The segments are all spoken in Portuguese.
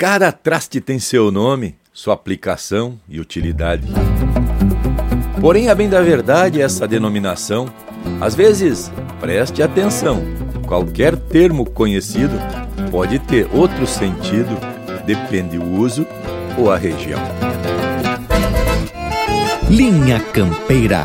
Cada traste tem seu nome, sua aplicação e utilidade. Porém, a bem da verdade, essa denominação, às vezes, preste atenção, qualquer termo conhecido pode ter outro sentido, depende o uso ou a região. Linha Campeira.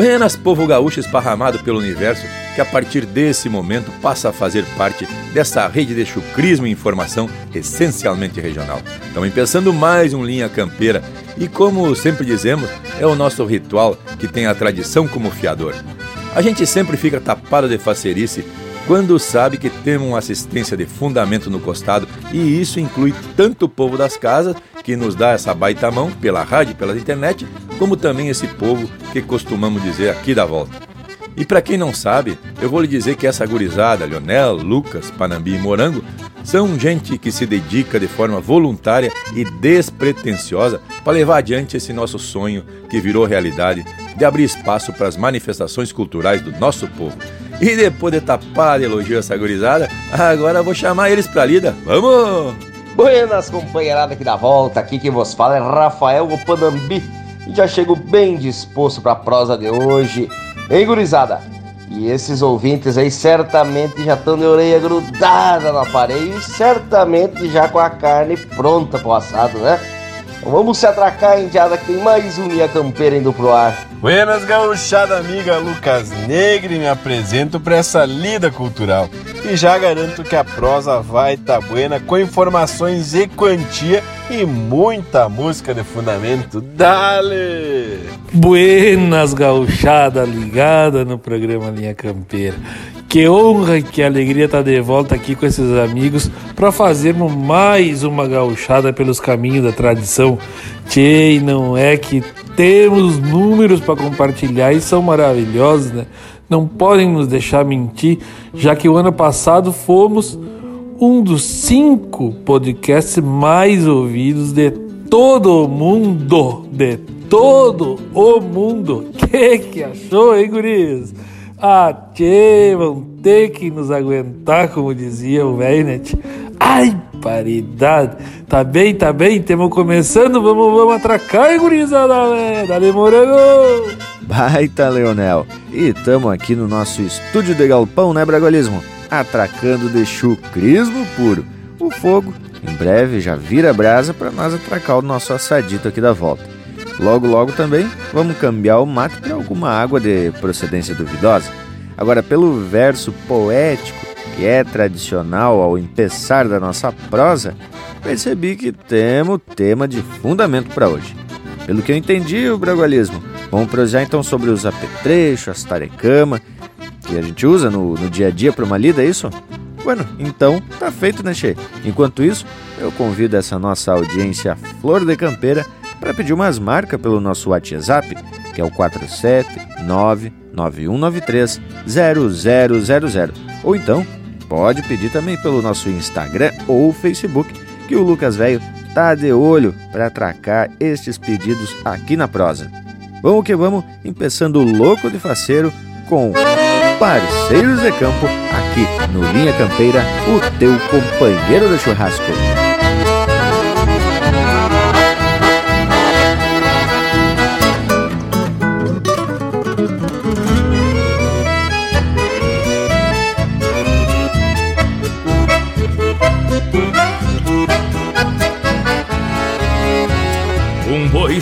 Buenas, povo gaúcho esparramado pelo universo, que a partir desse momento passa a fazer parte dessa rede de chucrismo e informação essencialmente regional. Estamos pensando mais um Linha Campeira e, como sempre dizemos, é o nosso ritual que tem a tradição como fiador. A gente sempre fica tapado de facerice quando sabe que temos uma assistência de fundamento no costado e isso inclui tanto o povo das casas que nos dá essa baita mão pela rádio pela internet, como também esse povo que costumamos dizer aqui da volta. E para quem não sabe, eu vou lhe dizer que essa gurizada, Leonel, Lucas, Panambi e Morango, são gente que se dedica de forma voluntária e despretensiosa para levar adiante esse nosso sonho que virou realidade de abrir espaço para as manifestações culturais do nosso povo. E depois de tapar de elogio essa gurizada, agora vou chamar eles para lida. Vamos! Buenas, companheirada aqui da volta. Aqui quem vos fala é Rafael Panambi e já chego bem disposto para a prosa de hoje. Hein, gurizada? E esses ouvintes aí certamente já estão de orelha grudada no aparelho e certamente já com a carne pronta pro assado, né? Então vamos se atracar, indiada, que tem mais um Linha Campeira indo pro ar. Buenas, gauchada amiga Lucas Negre, me apresento para essa lida cultural. E já garanto que a prosa vai tá buena com informações e quantia e muita música de fundamento. Dale! Buenas gauchada ligada no programa Linha Campeira. Que honra e que alegria estar de volta aqui com esses amigos para fazermos mais uma gauchada pelos caminhos da tradição. Tchê, não é que temos números para compartilhar e são maravilhosos, né? Não podem nos deixar mentir, já que o ano passado fomos um dos cinco podcasts mais ouvidos de todo o mundo. De todo o mundo. Que que achou, hein, guris? Ah, tchê, vão ter que nos aguentar, como dizia o Velnet. Ai, paridade. Tá bem, tá bem, estamos começando, vamos, vamos atracar, gurizada, né? Dale morango! Baita, Leonel. E tamo aqui no nosso estúdio de galpão, né, Bragualismo? Atracando de chucrismo puro. O fogo, em breve, já vira brasa para nós atracar o nosso assadito aqui da volta. Logo, logo também, vamos cambiar o mato por alguma água de procedência duvidosa. Agora, pelo verso poético, que é tradicional ao empeçar da nossa prosa, percebi que temos tema de fundamento para hoje. Pelo que eu entendi, o bragualismo Vamos prosear então sobre os apetrechos, as tarecama, que a gente usa no, no dia a dia para uma lida, é isso? Bueno, então tá feito, né, Che? Enquanto isso, eu convido essa nossa audiência Flor de Campeira para pedir umas marcas pelo nosso WhatsApp, que é o 47991930000. Ou então, pode pedir também pelo nosso Instagram ou Facebook, que o Lucas Velho tá de olho para atracar estes pedidos aqui na prosa. Vamos que vamos, empeçando louco de faceiro com Parceiros de Campo, aqui no Linha Campeira, o teu companheiro de churrasco.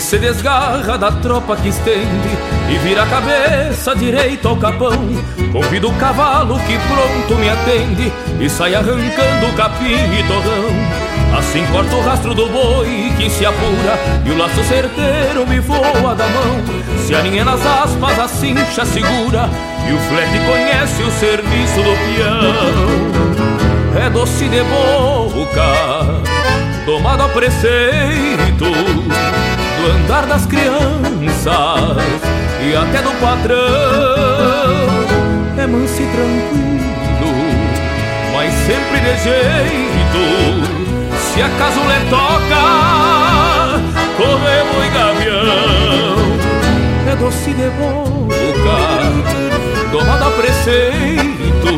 Se desgarra da tropa que estende e vira a cabeça direito ao capão. Convido o cavalo que pronto me atende e sai arrancando capim e torrão. Assim corto o rastro do boi que se apura e o laço certeiro me voa da mão. Se aninha nas aspas, a cincha segura e o flete conhece o serviço do peão. É doce de boca, tomado a preceito andar das crianças e até do patrão. É manso e tranquilo, mas sempre de jeito. Se acaso lhe toca, corremos e gavião. É doce de boca, domado a preceito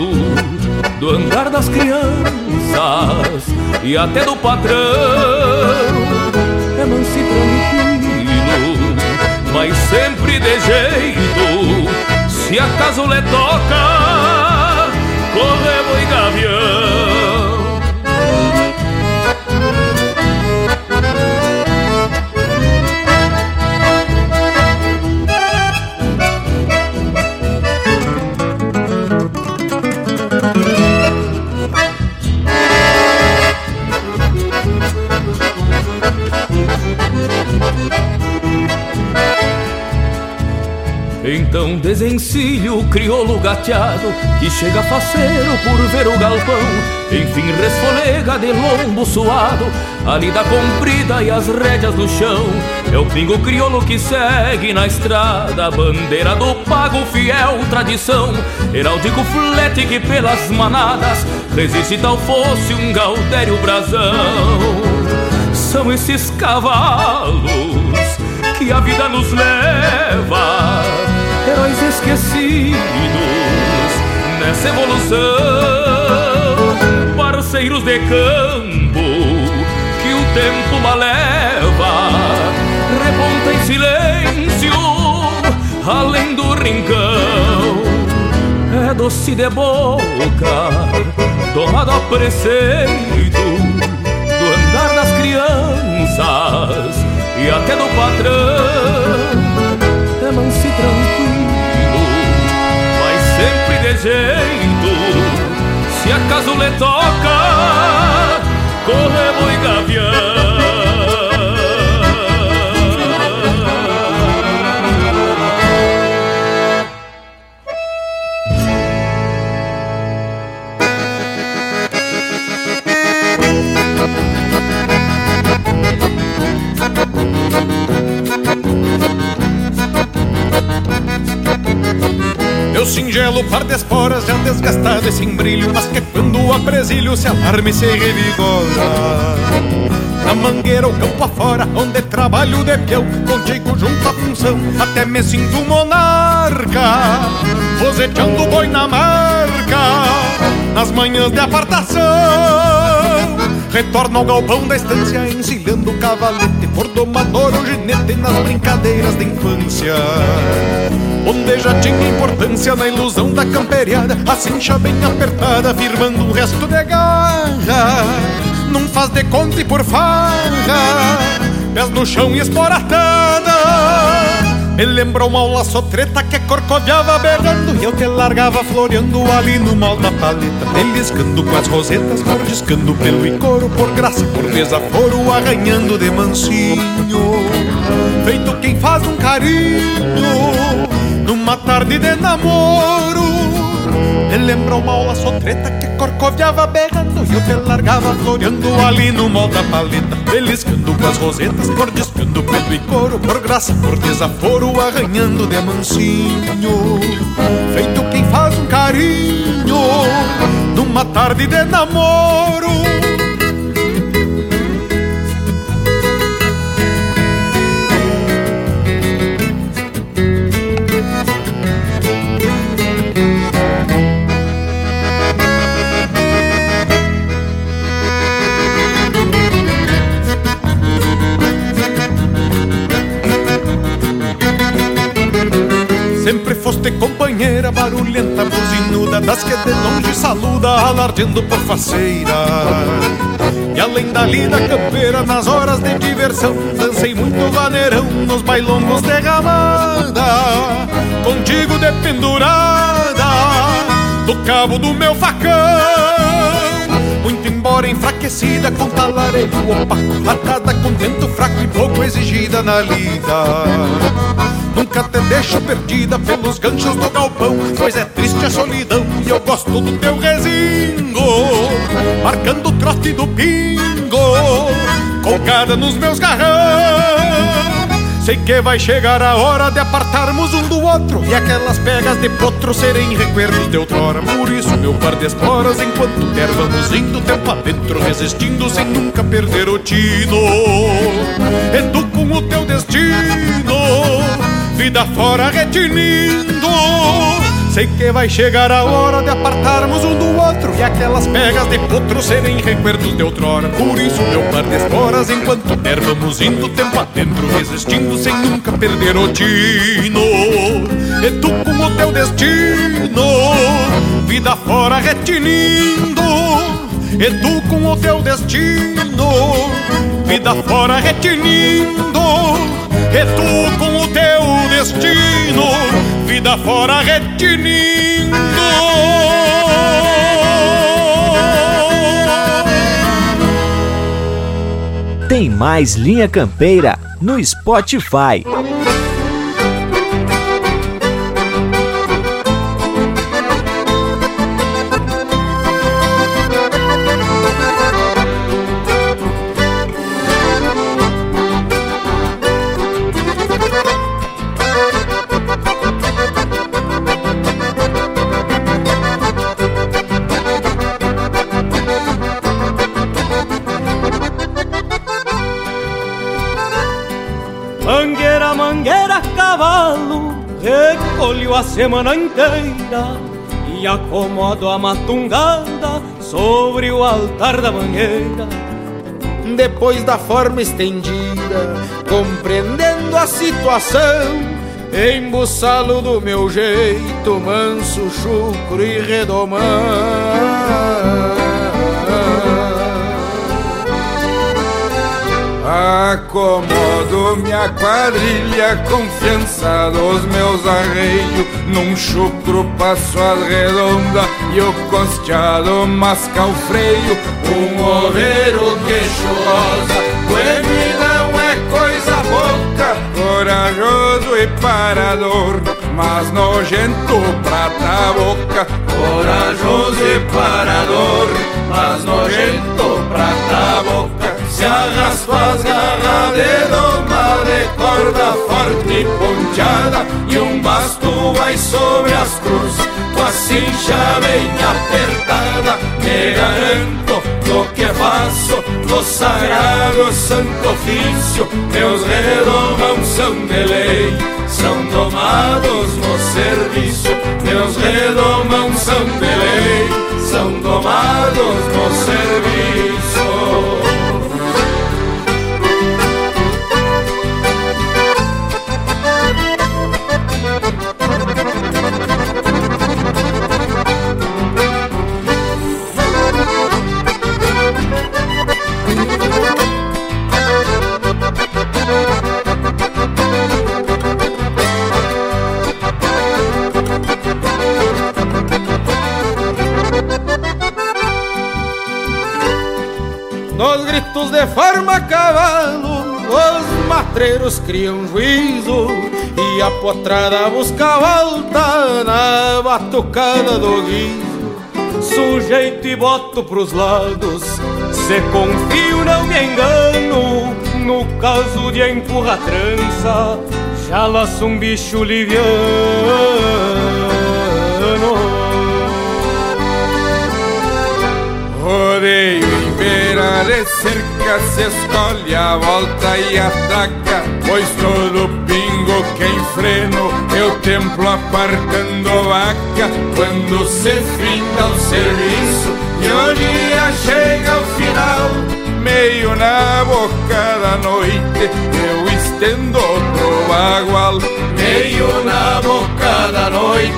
do andar das crianças e até do patrão. É manso e tranquilo, mas sempre de jeito. Se acaso lhe toca, corremos e gavião. Então desencilho o crioulo gateado Que chega faceiro por ver o galpão. Enfim resfolega de lombo suado A lida comprida e as rédeas no chão. É o pingo crioulo que segue na estrada Bandeira do pago fiel tradição. Heráldico flete que pelas manadas Resiste tal fosse um gaudério brasão. São esses cavalos que a vida nos leva heróis esquecidos nessa evolução, parceiros de campo que o tempo maleva, reponta em silêncio além do rincão. É doce de boca, tomado a preceito do andar das crianças e até do patrão. Sempre de jeito. Se acaso lhe toca, corremos e gavião. Par de esporas já desgastado e sem brilho Mas que quando apresilho se alarme e se revigora Na mangueira ou campo afora, onde trabalho de peão Contigo junto à função, até me sinto monarca Roseteando boi na marca, nas manhãs de apartação Retorno ao galpão da estância, encilhando o cavalete Por domador ou ginete nas brincadeiras de infância Onde já tinha importância na ilusão da camperiada A cincha bem apertada, firmando um resto de garra. Não faz de conta e por farra Pés no chão e esporatada. Me lembrou uma aula sotreta que corcoviava berrando E eu te largava floreando ali no mal da paleta. Beliscando com as rosetas, mordiscando pelo e couro Por graça, por desaforo, arranhando de mansinho. Feito quem faz um carinho numa tarde de namoro Me lembra uma aula sotreta que corcoviava berrando E eu te largava floreando ali no mal da paleta Beliscando com as rosetas, mordiscando pelo e couro Por graça, por desaforo, arranhando de mansinho Feito quem faz um carinho. Numa tarde de namoro Foste companheira barulhenta, buzinuda Das que de longe saluda, alardeando por faceira. E além da lida campeira, nas horas de diversão Dancei muito vaneirão nos bailongos de ramada Contigo de pendurada, do cabo do meu facão Muito embora enfraquecida com talareio opaco Atada com tento fraco e pouco exigida na lida. Nunca te deixo perdida pelos ganchos do galpão Pois é triste a solidão e eu gosto do teu resingo Marcando o trote do pingo Colgada nos meus garrão Sei que vai chegar a hora de apartarmos um do outro. E aquelas pegas de potro serem recuerdos de outrora Por isso meu par de esporas enquanto der vamos indo Tempo adentro resistindo sem nunca perder o tino. E tu com o teu destino Vida fora retinindo Sei que vai chegar a hora de apartarmos um do outro E aquelas pegas de potro serem recuerdos de outrora. Por isso meu par de esporas enquanto der vamos indo Tempo adentro resistindo sem nunca perder o tino E tu com o teu destino Vida fora retinindo. E tu com o teu destino Vida fora retinindo. E tu com destino vida fora retinindo. Tem mais Linha Campeira no Spotify. Semana inteira e acomodo a matungada sobre o altar da mangueira. Depois da forma estendida, compreendendo a situação, embuçalo do meu jeito, manso, chucro e redomão. Acomodo minha quadrilha, confiança dos meus arreios. Num chucro passo a redonda e o costeado masca o freio. Um oveiro queixosa, ele não é coisa boca. Corajoso e parador, mas nojento prata boca. Corajoso e parador, mas nojento prata boca. Se arrastou as de doma de corda forte e ponteada E um basto vai sobre as cruzes Com a cincha bem apertada Me garanto no que faço No sagrado santo ofício Meus redomãos são de lei São domados no serviço Meus redomãos são de lei São domados no serviço De forma cavalo, os matreiros criam juízo e a potrada busca volta na batucada do guiso. Sujeito e boto pros lados, se confio não me engano. No caso de empurra trança, já laço um bicho liviano. Rodeio em beira de cerca, se escolhe a volta e ataca. Pois todo pingo que enfreno, eu templo apartando vaca. Quando se finda o serviço e o dia chega ao final, meio na boca da noite, eu estendo outro bagual. Meio na boca da noite,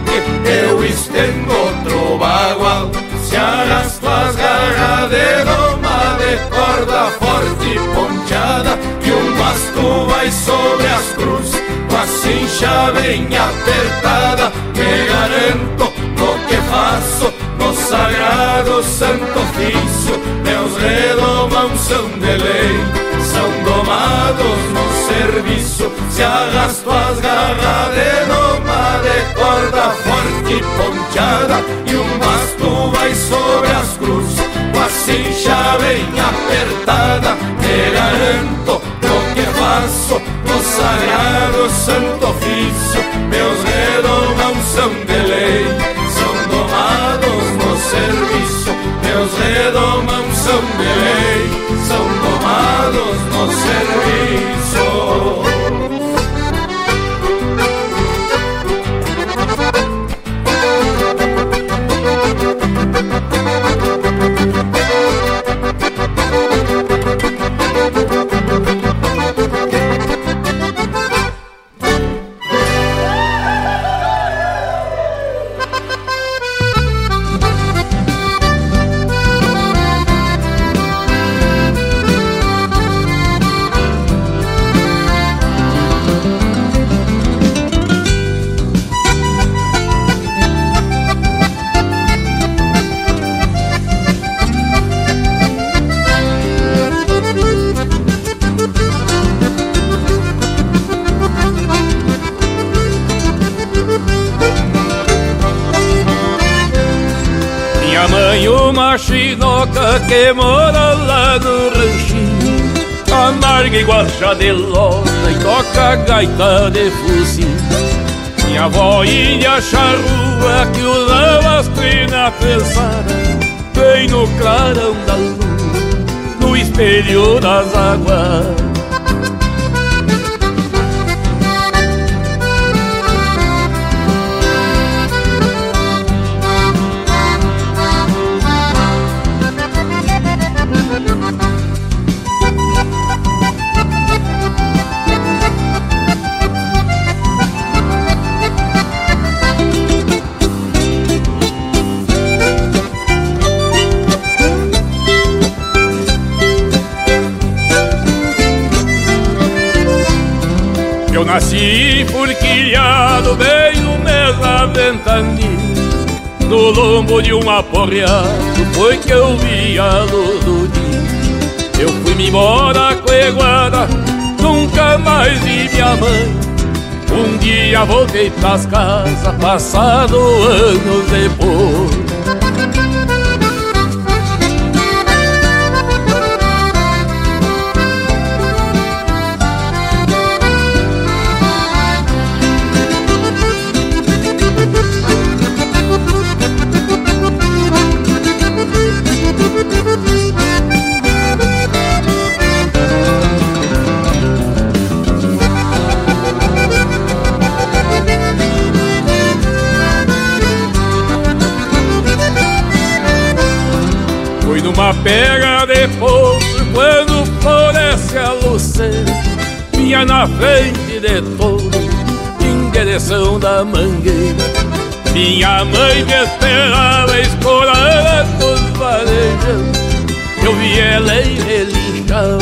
eu estendo outro bagual. Se arrasto as garras de de corda forte e ponteada E um basto vai sobre as cruzes com a cincha bem apertada Me garanto no que faço no sagrado santo ofício. Meus redomãos são de lei, são domados no serviço. Se arrasto as garras de doma de corda forte e ponteada E um basto vai sobre as cruzes Com a cincha bem apertada Me garanto no que faço no sagrado santo ofício, meus redomãos são de lei, são domados no serviço, meus redomãos são de lei, são domados no serviço. Que mora lá no ranchinho. Amarga e guarda de lona e toca gaita de fuzil Minha avó ia charrua que usava as trinas pesadas Bem no clarão da lua, no espelho das águas Nasci furquilhado bem no da ventania No lombo de um aporreado foi que eu vi a luz do dia. Eu fui-me embora com a nunca mais vi minha mãe. Um dia voltei pras casas, passado anos depois na frente de touro em direção da mangueira Minha mãe me esperava escorando os varejos Eu vi ela e relinchava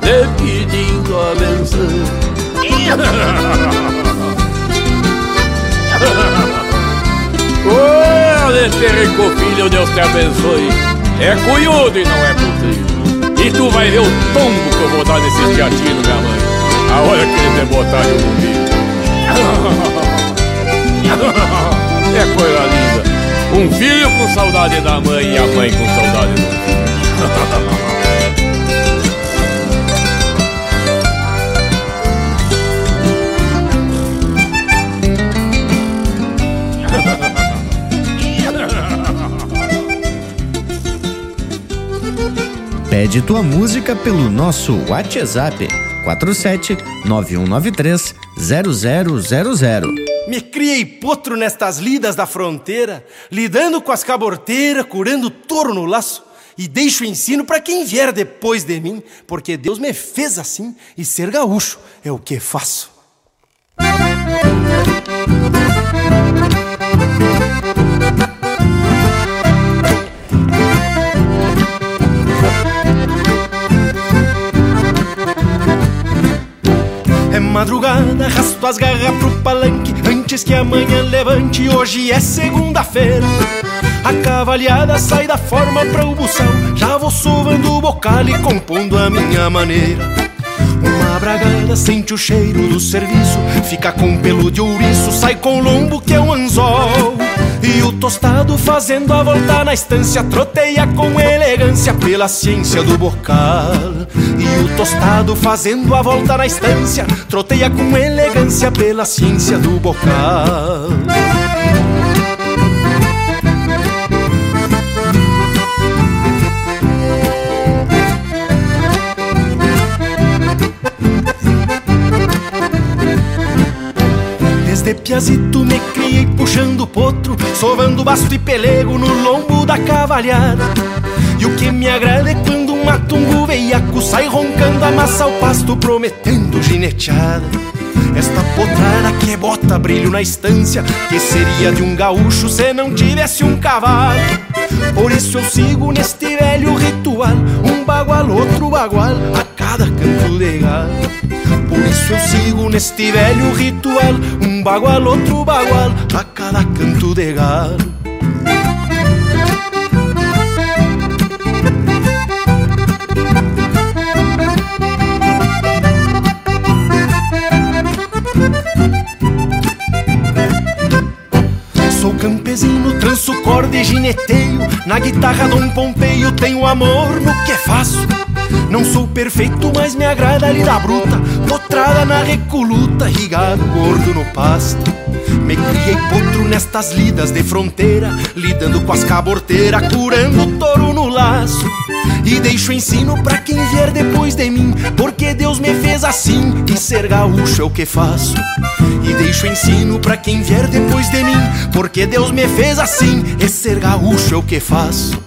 me pedindo a benção oh, filho, Deus te abençoe é cunhudo e não é puteiro. E tu vai ver o tombo que eu vou dar nesses teatinos, minha mãe. A hora que ele botar eu bombeiro. É coisa linda. Um filho com saudade da mãe e a mãe com saudade do filho. Pede tua música pelo nosso WhatsApp 47 9193 0000. Me criei potro nestas lidas da fronteira, lidando com as caborteiras, curando touro no laço. E deixo o ensino para quem vier depois de mim, porque Deus me fez assim e ser gaúcho é o que faço. Madrugada, arrasto as garras pro palanque Antes que amanhã levante, hoje é segunda-feira. A cavalhada sai da forma pra o buçal Já vou sovando o bocal e compondo a minha maneira. Uma bragada sente o cheiro do serviço Fica com pelo de ouriço, sai com lombo que é um anzol E o tostado fazendo a volta na estância Troteia com elegância pela ciência do bocal. E o tostado fazendo a volta na estância Troteia com elegância pela ciência do bocal Desde piazito me criei puxando potro Sovando basto e pelego no lombo da cavalhada. E o que me agrada é quando um matungo veiaco Sai roncando, amassa o pasto prometendo gineteada. Esta potrada que bota brilho na estância Que seria de um gaúcho se não tivesse um cavalo. Por isso eu sigo neste velho ritual Um bagual, outro bagual a cada canto de galo Por isso eu sigo neste velho ritual. Um bagual, outro bagual a cada canto de galo Sou campesino, tranço corda e gineteio Na guitarra Dom Pompeio tenho amor no que faço. Não sou perfeito, mas me agrada a lida bruta Potrada na recoluta, rigado gordo no pasto Me criei potro nestas lidas de fronteira Lidando com as caborteiras, curando o touro no laço. E deixo ensino pra quem vier depois de mim Porque Deus me fez assim E ser gaúcho é o que faço. E deixo ensino pra quem vier depois de mim Porque Deus me fez assim E ser gaúcho é o que faço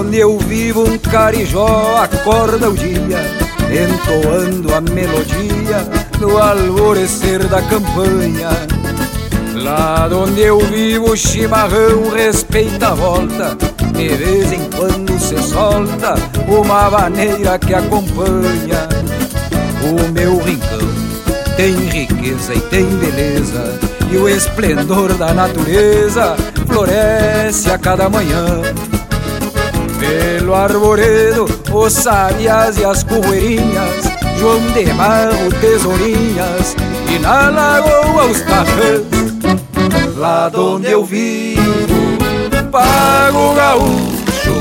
onde eu vivo um carijó acorda o dia Entoando a melodia no alvorecer da campanha. Lá onde eu vivo o chimarrão respeita a volta De vez em quando se solta uma maneira que acompanha. O meu rincão tem riqueza e tem beleza E o esplendor da natureza floresce a cada manhã pelo arvoredo, os sabias e as correirinhas João de Barro, tesourinhas E na lagoa os tarrãs Lá onde eu vivo, pago gaúcho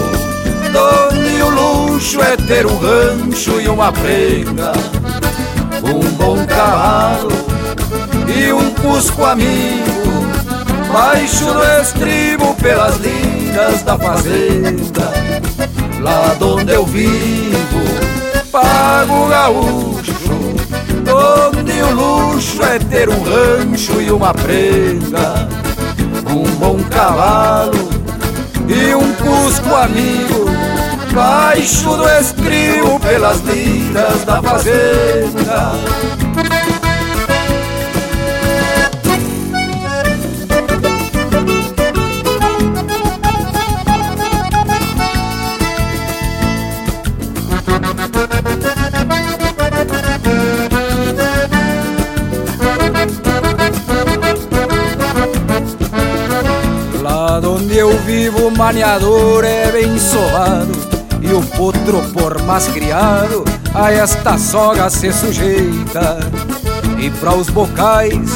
Donde o luxo é ter um rancho e uma prenga Um bom cavalo e um cusco amigo. Baixo no estribo pelas linhas da fazenda Lá onde eu vivo, pago gaúcho Onde o luxo é ter um rancho e uma prenda Um bom cavalo e um cusco amigo Baixo do estribo pelas linhas da fazenda maniador é bem sovado E o potro por mais criado a esta soga se sujeita. E para os bocais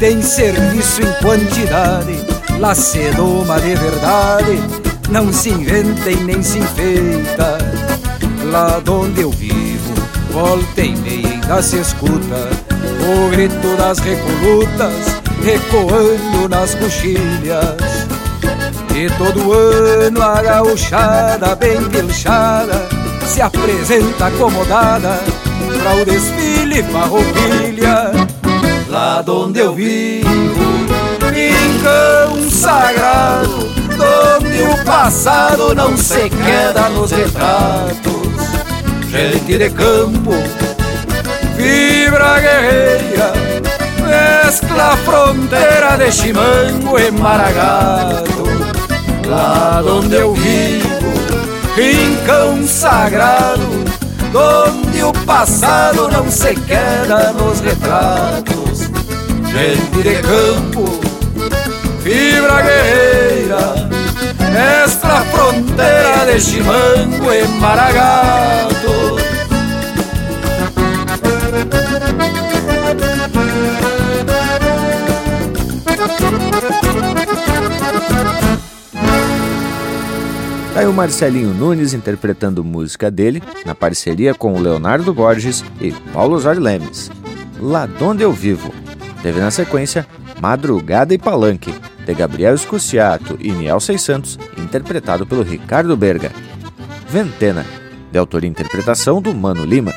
tem serviço em quantidade Lá se doma de verdade Não se inventa e nem se enfeita. Lá onde eu vivo Volta e meia ainda se escuta O grito das recolutas Ecoando nas coxilhas E todo ano a gauchada bem pilchada Se apresenta acomodada Pra o desfile farroupilha. Lá onde eu vivo Rincão sagrado Onde o passado não se queda nos retratos. Gente de campo Fibra guerreira Mescla fronteira de chimango e maragado Lá onde eu vivo rincão sagrado, onde o passado não se queda nos retratos. Gente de campo, fibra guerreira, esta fronteira de chimango e maragato. O Marcelinho Nunes interpretando música dele, na parceria com Leonardo Borges e Paulo Osório Lemes. Lá Donde Eu Vivo. Teve na sequência Madrugada e Palanque, de Gabriel Escuciato e Niel Seis Santos, interpretado pelo Ricardo Berga. Ventena, de autoria e interpretação do Mano Lima.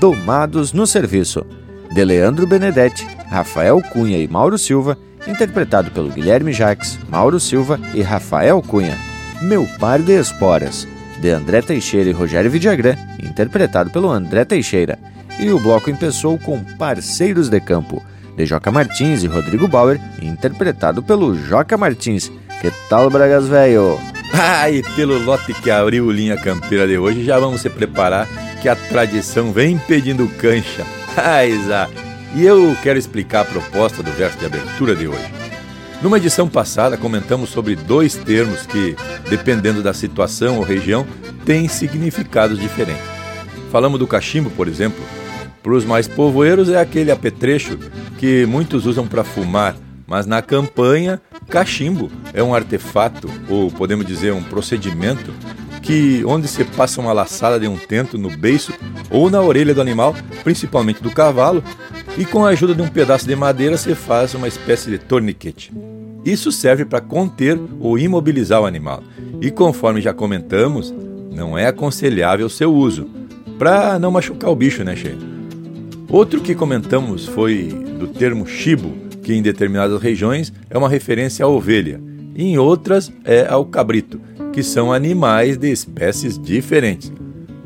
Domados no Serviço, de Leandro Benedetti, Rafael Cunha e Mauro Silva, interpretado pelo Guilherme Jacques, Mauro Silva e Rafael Cunha. Meu Par de Esporas, de André Teixeira e Rogério Vidagrã, interpretado pelo André Teixeira. E o bloco empeçou com Parceiros de Campo, de Joca Martins e Rodrigo Bauer, interpretado pelo Joca Martins. Que tal, Bragas Velho? Ah, e pelo lote que abriu linha campeira de hoje, já vamos se preparar que a tradição vem pedindo cancha. Ah, Isa, e eu quero explicar a proposta do verso de abertura de hoje. Numa edição passada, comentamos sobre dois termos que, dependendo da situação ou região, têm significados diferentes. Falamos do cachimbo, por exemplo. Para os mais povoeiros, é aquele apetrecho que muitos usam para fumar, mas na campanha, cachimbo é um artefato, ou podemos dizer um procedimento, que onde se passa uma laçada de um tento no beiço ou na orelha do animal, principalmente do cavalo, e com a ajuda de um pedaço de madeira se faz uma espécie de torniquete. Isso serve para conter ou imobilizar o animal. E conforme já comentamos, não é aconselhável seu uso, para não machucar o bicho, né, Che? Outro que comentamos foi do termo chibo, que em determinadas regiões é uma referência à ovelha, e em outras é ao cabrito, que são animais de espécies diferentes.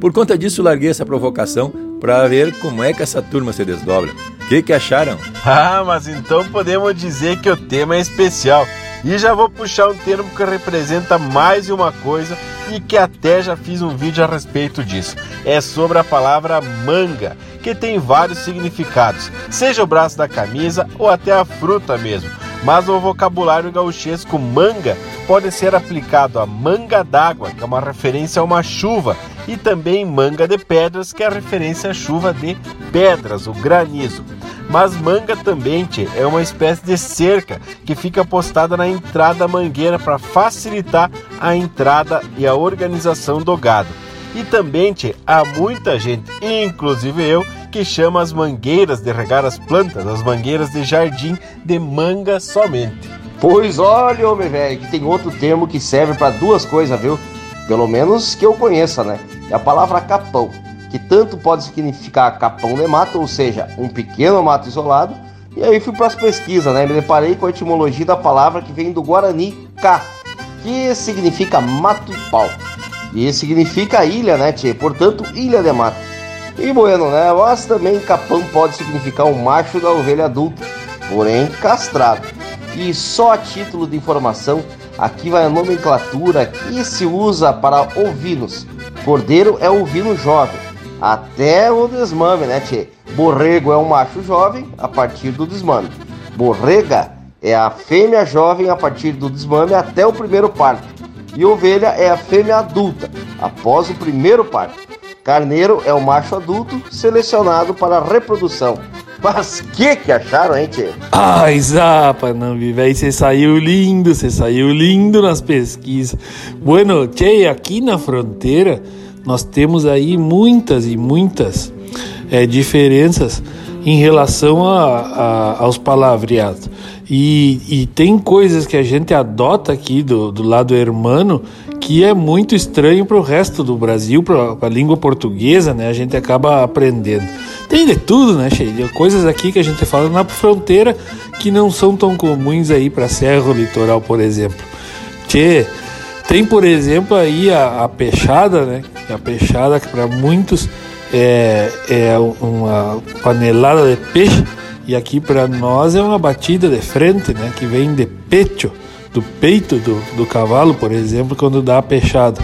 Por conta disso, larguei essa provocação para ver como é que essa turma se desdobra. O que, que acharam? Ah, mas então podemos dizer que o tema é especial. E já vou puxar um termo que representa mais uma coisa e que até já fiz um vídeo a respeito disso. É sobre a palavra manga, que tem vários significados, seja o braço da camisa ou até a fruta mesmo. Mas o vocabulário gauchesco manga pode ser aplicado a manga d'água, que é uma referência a uma chuva, e também manga de pedras, que é a referência à chuva de pedras, o granizo. Mas manga também tchê, é uma espécie de cerca que fica postada na entrada da mangueira para facilitar a entrada e a organização do gado. E também tchê, há muita gente, inclusive eu, que chama as mangueiras de regar as plantas, as mangueiras de jardim, de manga somente. Pois olha, homem velho, que tem outro termo que serve para duas coisas, viu? Pelo menos que eu conheça, né? É a palavra capão, que tanto pode significar capão de mato, ou seja, um pequeno mato isolado. E aí fui para as pesquisas, né? Me deparei com a etimologia da palavra que vem do Guarani ca, que significa mato pau. E significa ilha, né, tchê? Portanto, ilha de mato. E bueno, né? Mas também capão pode significar um macho da ovelha adulta, porém castrado. E só a título de informação, aqui vai a nomenclatura que se usa para ovinos. Cordeiro é ovino jovem, até o desmame, né, tchê? Borrego é um macho jovem a partir do desmame. Borrega é a fêmea jovem a partir do desmame até o primeiro parto. E ovelha é a fêmea adulta após o primeiro parto. Carneiro é o macho adulto selecionado para reprodução. Mas que que acharam, hein, tchê? Ai, Zapa, não, velho, você saiu lindo, você saiu lindo nas pesquisas. Bueno, tchê, aqui na fronteira nós temos aí muitas e muitas é, diferenças em relação a, a, aos palavreados. E, e, tem coisas que a gente adota aqui do, do lado hermano que é muito estranho para o resto do Brasil, para a língua portuguesa, né? A gente acaba aprendendo. Tem de tudo, né, cheio? Coisas aqui que a gente fala na fronteira que não são tão comuns aí para Serra Litoral, por exemplo. Tchê, tem, por exemplo, aí a, a peixada, né? A peixada que para muitos é, é uma panelada de peixe e aqui para nós é uma batida de frente, né? Que vem de pecho, do peito do, do cavalo, por exemplo, quando dá a peixada.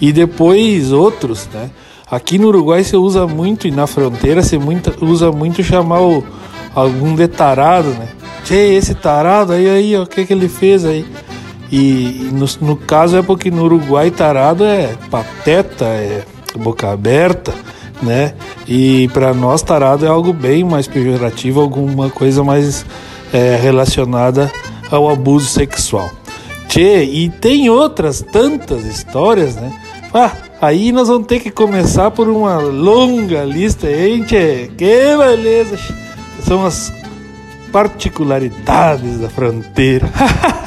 E depois outros, né? Aqui no Uruguai você usa muito, e na fronteira muita, usa muito chamar o, algum detarado, né? Tchê, esse tarado aí, aí, o que que ele fez aí? E, e no, no, caso é porque no Uruguai tarado é pateta, é boca aberta, né? E para nós tarado é algo bem mais pejorativo, alguma coisa mais é, relacionada ao abuso sexual. Tchê, e tem outras tantas histórias, né? Ah, aí nós vamos ter que começar por uma longa lista, hein, tchê? Que beleza! São as particularidades da fronteira.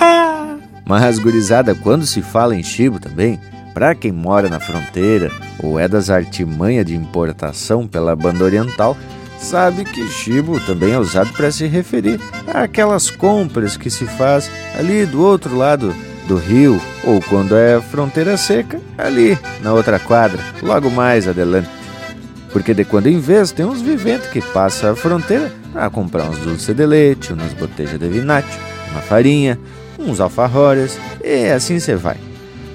Mas, gurizada, quando se fala em chibo também, para quem mora na fronteira ou é das artimanhas de importação pela banda oriental, sabe que chibo também é usado para se referir àquelas compras que se faz ali do outro lado do rio ou quando é fronteira seca, ali na outra quadra, logo mais adelante. Porque de quando em vez tem uns viventes que passam a fronteira para comprar uns doces de leite, umas botejas de vinate, uma farinha, uns alfajores e assim você vai.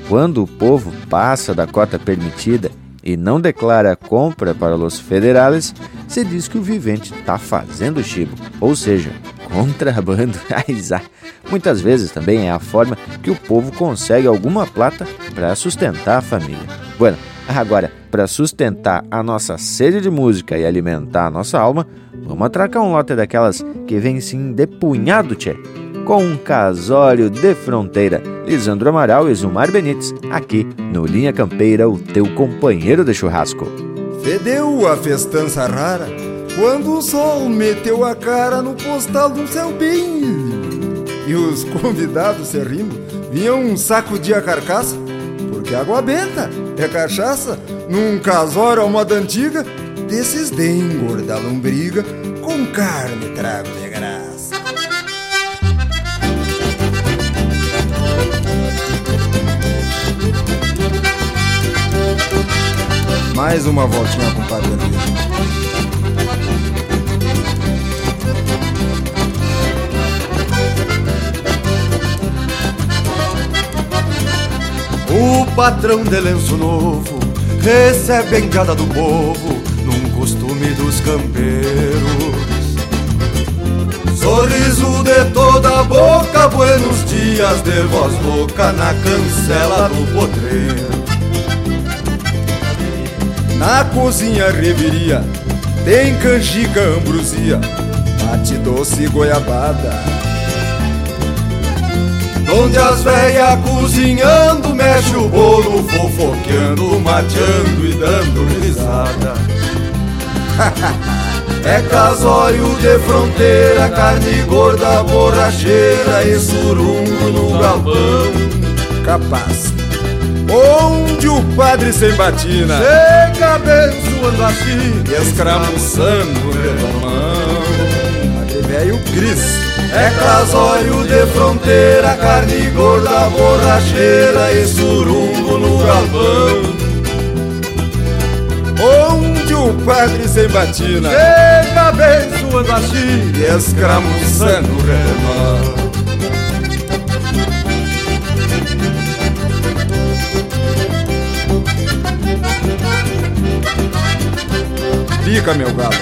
Quando o povo passa da cota permitida e não declara compra para os federais, se diz que o vivente está fazendo chibo, ou seja, contrabando. Muitas vezes também é a forma que o povo consegue alguma plata para sustentar a família. Bueno, agora, para sustentar a nossa sede de música e alimentar a nossa alma, vamos atracar um lote daquelas que vem sim depunhado, tchê com um casório de fronteira. Lisandro Amaral e Zumar Benites, aqui no Linha Campeira, o teu companheiro de churrasco. Fedeu a festança rara quando o sol meteu a cara no postal do céu bem E os convidados se rindo vinham de a carcaça, porque água benta é cachaça, num casório ao moda antiga, desses de engordar lombriga, com carne trago de graça. Mais uma voltinha com o O patrão de lenço novo recebe a engada do povo num costume dos campeiros. Sorriso de toda a boca, buenos dias de voz louca na cancela do potreiro. Na cozinha reveria tem canjica, ambrosia, mate doce goiabada. Onde as velhas cozinhando, mexe o bolo, fofoqueando, mateando e dando risada. é casório de fronteira, carne gorda, borracheira e surungo no galpão. Capaz onde o padre sem batina chega abençoando a China e escramuçando o redomão. Padre velho Cris é casório de fronteira, carne gorda, borracheira e surungo no galpão. Onde o padre sem batina chega abençoando a China e escramuçando o redomão. Fica, meu galo.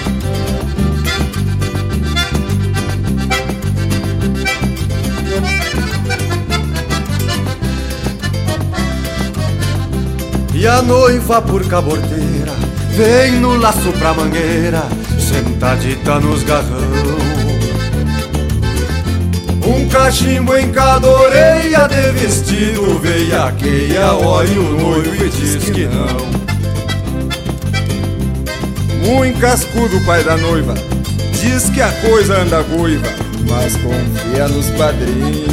E a noiva por cabordeira vem no laço pra mangueira, sentadita nos garrão. Um cachimbo em cada orelha de vestido veiaqueia, olha o noivo e diz que não. Muito cascudo, pai da noiva. Diz que a coisa anda goiva, mas confia nos padrinhos.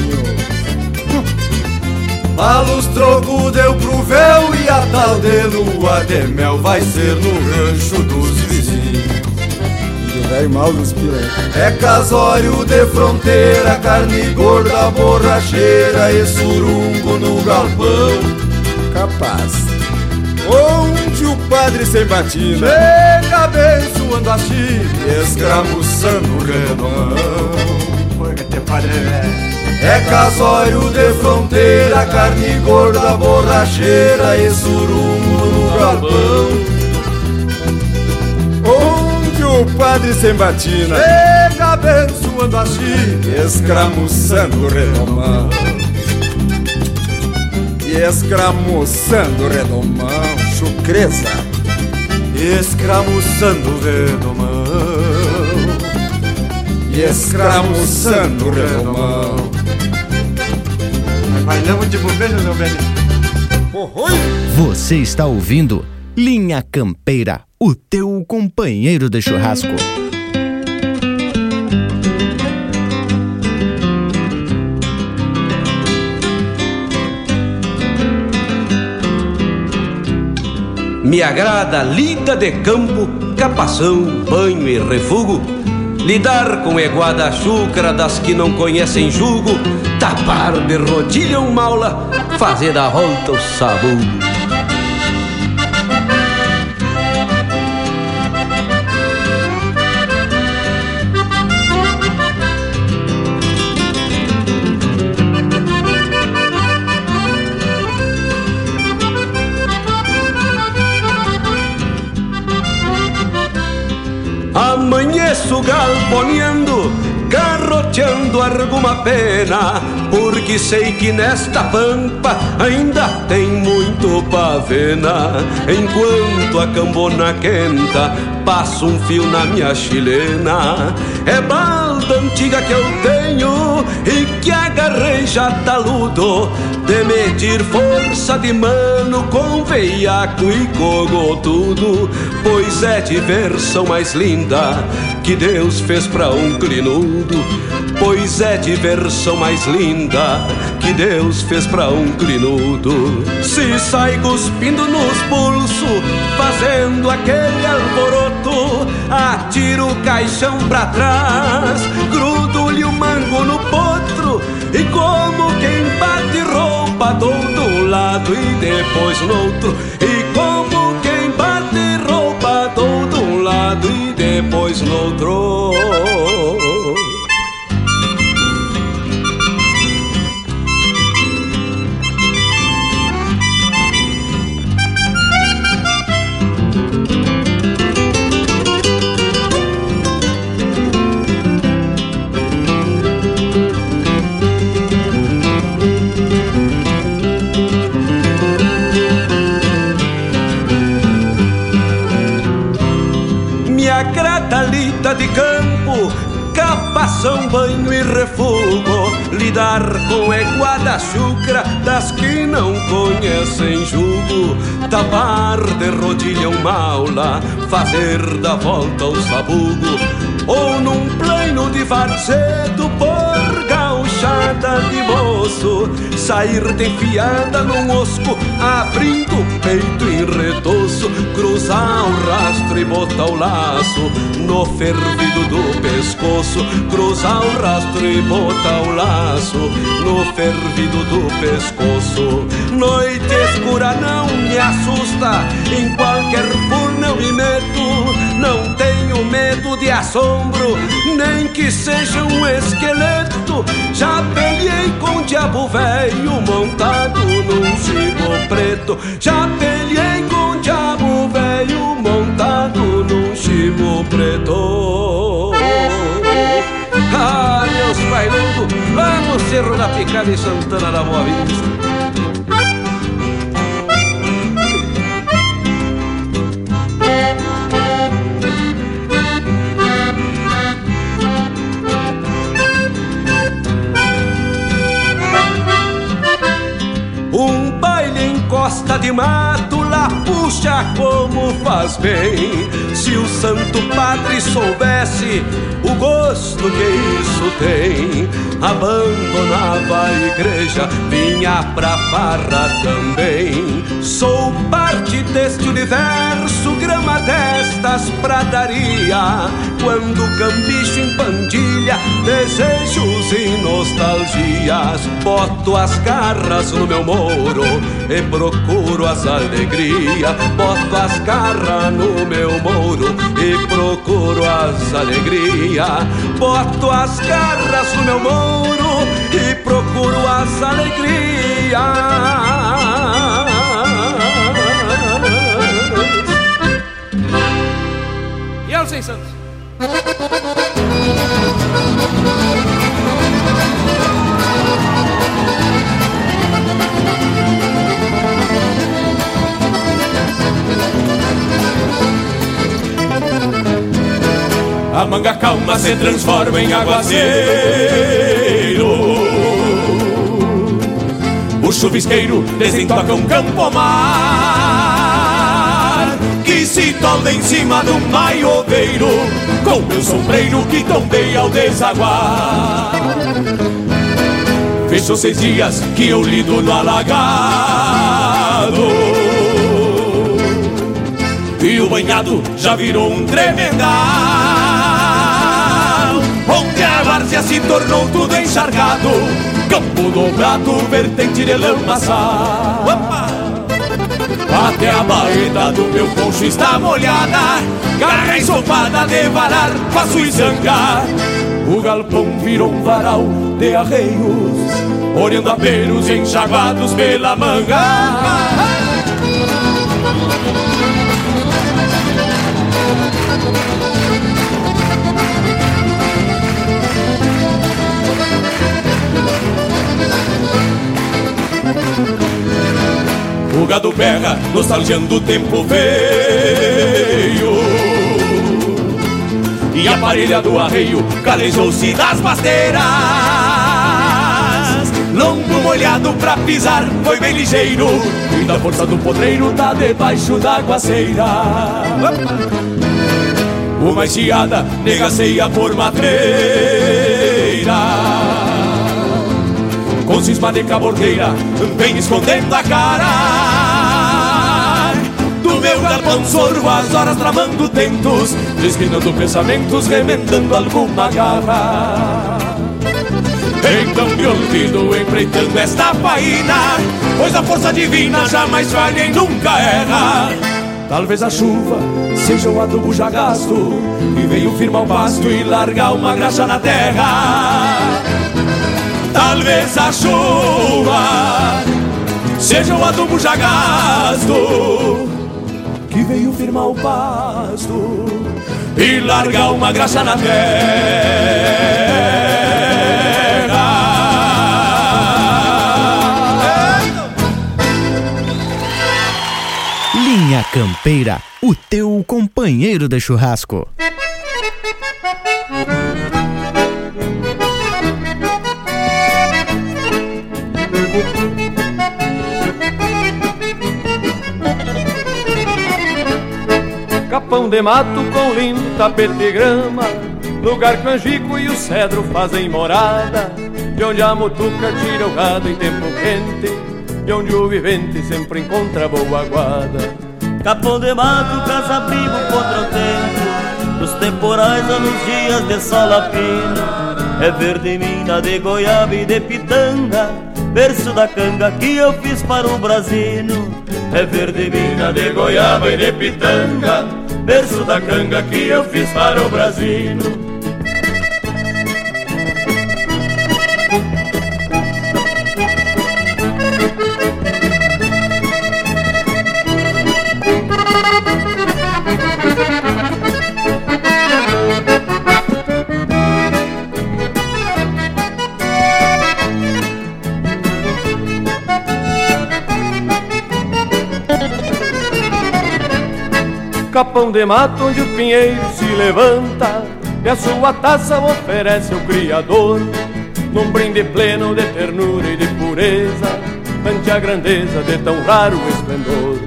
Malos troco deu pro véu e a tal de lua de mel vai ser no rancho dos vizinhos. É casório de fronteira, carne gorda, borracheira e surungo no galpão. Capaz onde o padre sem batina chega abençoando a Chile, escramuçando o redomão. É casório de fronteira, carne gorda, borracheira e surungo no galpão. Onde o padre se embatina, chega abençoando a China, escramuçando o redomão. E escramuçando o redomão, chucreza. Escramuçando o redomão. E escramuçando o redomão. Bailamos de bobeira, meu velho. Você está ouvindo Linha Campeira, o teu companheiro de churrasco. Me agrada a lida de campo, capação, banho e refugo. Lidar com eguada chúcara das que não conhecem jugo. Tapar de rodilha um maula, fazer a volta o sabugo. Alguma pena, porque sei que nesta pampa ainda tem muito pavena. Enquanto a cambona quenta, passo um fio na minha chilena. É balda antiga que eu tenho e que agarrei já taludo de medir força de mano com veiaco e cogotudo, pois é diversão mais linda que Deus fez pra um clinudo, pois é diversão mais linda que Deus fez pra um clinudo. Se sai cuspindo nos pulsos, fazendo aquele alboroto, atiro o caixão pra trás, grudo-lhe o mango no potro e como quem bate roupa de um lado e depois no outro. E como quem bate roupa de um lado e depois no outro capação, banho e refugo, lidar com eguada chucra das que não conhecem jugo, tapar de rodilha um maula, fazer da volta o sabugo, ou num plano de varzedo por gauchada de moço, sair de fiada num osco, abrindo o peito em retoço, cruzar o rastro e botar o laço no fervido do pescoço, cruzar o rastro e botar o laço no fervido do pescoço. Noite escura não me assusta, em qualquer furna eu me meto, não tenho medo de assombro, nem que seja um esqueleto. Já peleei com o diabo velho montado num chico preto, já peleei com o diabo velho montado num chico preto. Ah, meus bailando lá no Cerro da Picada em Santana da Boa Vista. De mato lá puxa como faz bem. Se o Santo Padre soubesse o gosto que isso tem, abandonava a igreja, vinha pra farra também. Sou parte deste universo, grama destas pradaria. Quando cambicho em pandilha, desejos e nostalgias, boto as garras no meu moro e procuro as alegrias boto as garras no meu mouro e procuro as alegrias. Boto as garras no meu mouro e procuro as alegrias. Nelson Santos. A manga calma se transforma em aguaceiro. O chuvisqueiro desentoca um campo mar Que se tolda em cima de um maioveiro Com meu sombreiro que tombei ao desaguar. Fechou seis dias que eu lido no alagado E o banhado já virou um tremendal várzea se tornou tudo encharcado. Campo dobrado, vertente de lamaçal Até a baeta do meu poncho está molhada. Garra ensopada de varar, faço e zangar O galpão virou um varal de arreios Olhando a pelos enxaguados pela manga O gado berra, nostalgiando o tempo veio. E a parelha do arreio calejou-se das pasteiras Longo molhado pra pisar, foi bem ligeiro. E da força do podreiro tá debaixo da aguaceira Uma enxeada negaceia por matreira Com cisma de cabordeira, vem escondendo a cara meu galpão sorvo as horas tramando tentos Desquinando pensamentos, remendando alguma garra. Então me olvido empreitando esta faina Pois a força divina jamais falha e nunca erra. Talvez a chuva seja o adubo já gasto E veio firmar o pasto e largar uma graxa na terra. Talvez a chuva seja o adubo já gasto Que veio firmar o pasto e largar uma graxa na terra Linha Campeira, o teu companheiro de churrasco. Capão de mato com lindo tapete de grama Lugar que o angico e o cedro fazem morada De onde a mutuca tira o gado em tempo quente de onde o vivente sempre encontra boa guarda. Capão de mato, casa-abrigo contra o tempo, dos temporais ou nos dias de sol a pino. É verde mina de goiaba e de pitanga, berço da canga que eu fiz para o brasino. É verde mina de goiaba e de pitanga, berço da canga que eu fiz para o brasino. Capão de mato onde o pinheiro se levanta E a sua taça oferece ao Criador. Num brinde pleno de ternura e de pureza Ante a grandeza de tão raro esplendor.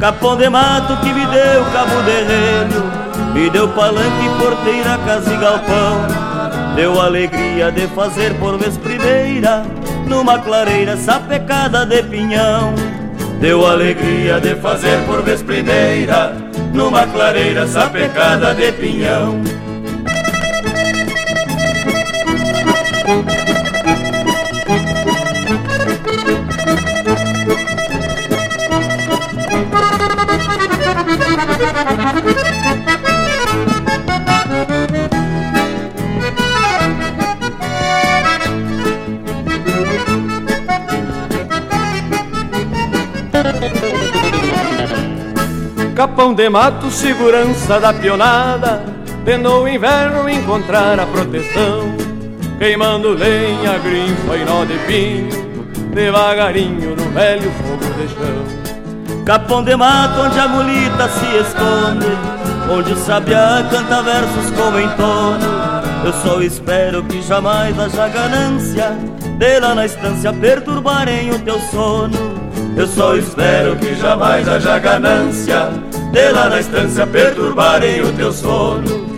Capão de mato que me deu cabo de relho Me deu palanque, porteira, casa e galpão. Deu alegria de fazer por vez primeira Numa clareira sapecada de pinhão. Deu alegria de fazer por vez primeira numa clareira sapecada de pinhão. Capão de mato, segurança da pionada Tendo o inverno encontrar a proteção Queimando lenha, grinfa e nó de pinho Devagarinho no velho fogo de chão Capão de mato onde a mulita se esconde onde o sabiá canta versos com entono. Eu só espero que jamais haja ganância de lá na estância perturbarem o teu sono. Eu só espero que jamais haja ganância de lá na estância perturbarem o teu sono.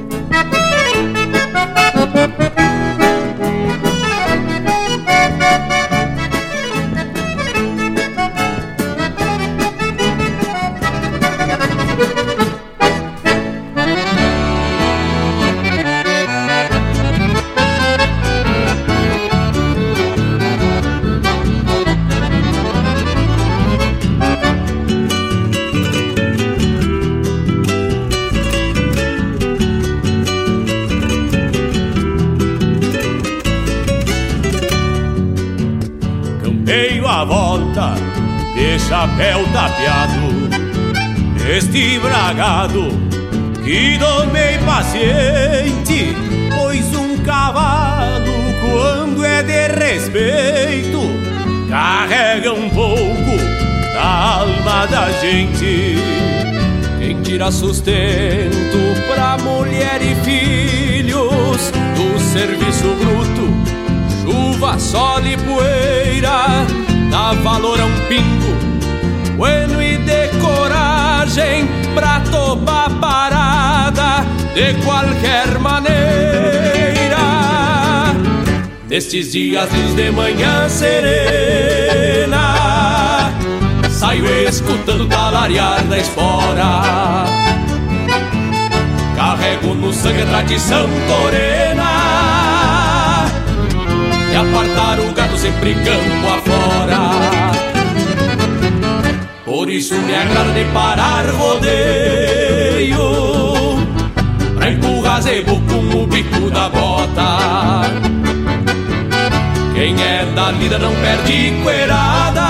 Chapéu tapeado Este bragado que domei paciente Pois um cavalo quando é de respeito Carrega um pouco da alma da gente. Quem tira sustento pra mulher e filhos Do serviço bruto, chuva, sol e poeira Dá valor a um pingo bueno e de coragem pra topar parada de qualquer maneira. Nestes dias de manhã serena, saio escutando talariar da espora. Carrego no sangue a tradição torena e apartar o gado sempre campo afora. Por isso me agrada de parar rodeio. Pra empurrar zebu com o bico da bota. Quem é da lida não perde coerada.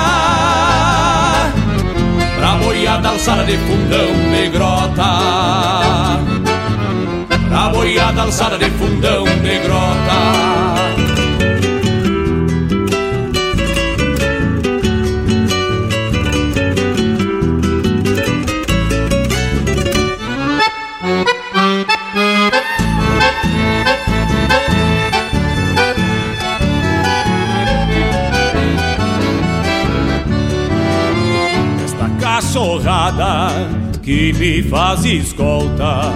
Pra boiada alçada de fundão de grota. Pra boiada alçada de fundão de grota que me faz escolta.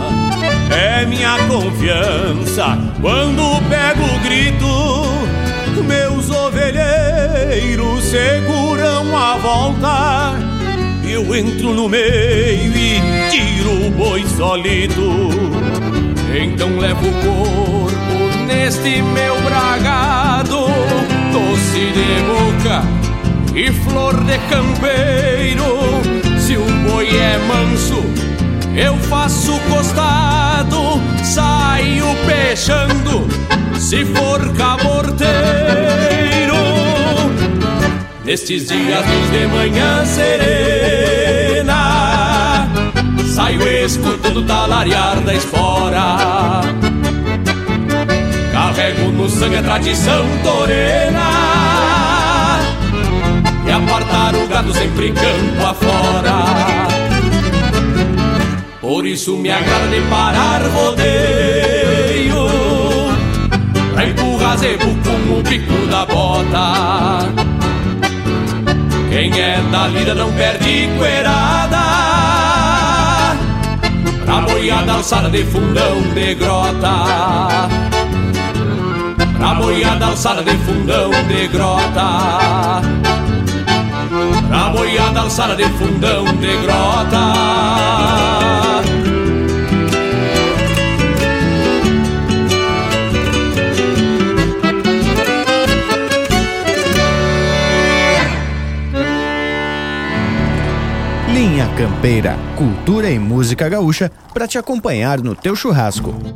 É minha confiança quando pego o grito. Meus ovelheiros seguram a volta. Eu entro no meio e tiro o boi solito. Então levo o corpo neste meu bragado, doce de boca e flor de campeiro se o boi é manso, eu faço costado, saio peixando, se for caborteiro. Nestes dias de manhã serena, saio escutando talariar da espora. Carrego no sangue a tradição torena apartar o gado sempre campo afora. Por isso me agrada de parar rodeio Pra empurrar zebu com o bico da bota. Quem é da lida não perde coerada Pra boiada alçada de fundão de grota. Pra boiada alçada de fundão de grota a boiada alçada de fundão de grota Linha Campeira, cultura e música gaúcha para te acompanhar no teu churrasco.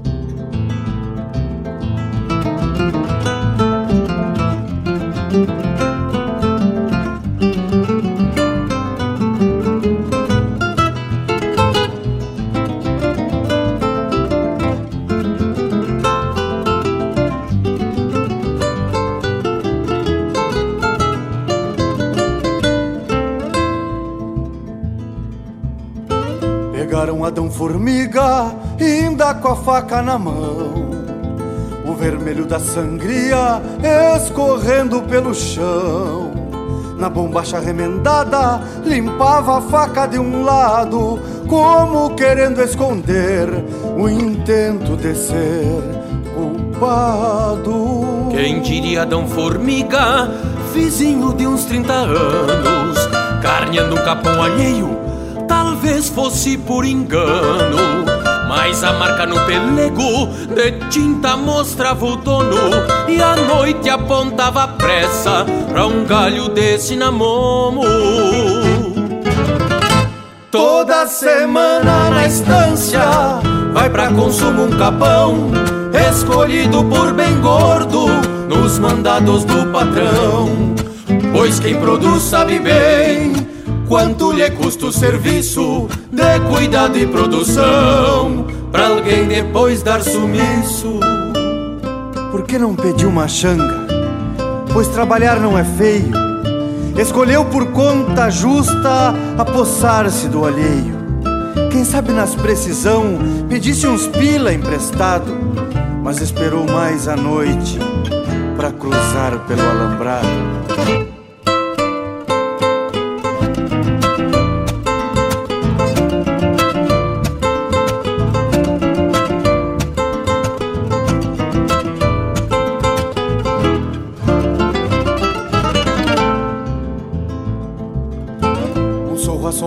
Formiga, ainda com a faca na mão. O vermelho da sangria escorrendo pelo chão. Na bombacha remendada, limpava a faca de um lado, como querendo esconder o intento de ser culpado. Quem diria Adão Formiga, vizinho de uns 30 anos, carneando um capão alheio, talvez fosse por engano. Mas a marca no pelego de tinta mostrava o dono E a noite apontava pressa pra um galho desse namomo Toda semana na estância vai pra consumo um capão Escolhido por bem gordo nos mandados do patrão Pois quem produz sabe bem quanto lhe custa o serviço de cuidado e produção Pra alguém depois dar sumiço. Por que não pediu uma xanga? Pois trabalhar não é feio. Escolheu por conta justa apossar-se do alheio. Quem sabe nas precisão pedisse uns pila emprestado Mas esperou mais a noite pra cruzar pelo alambrado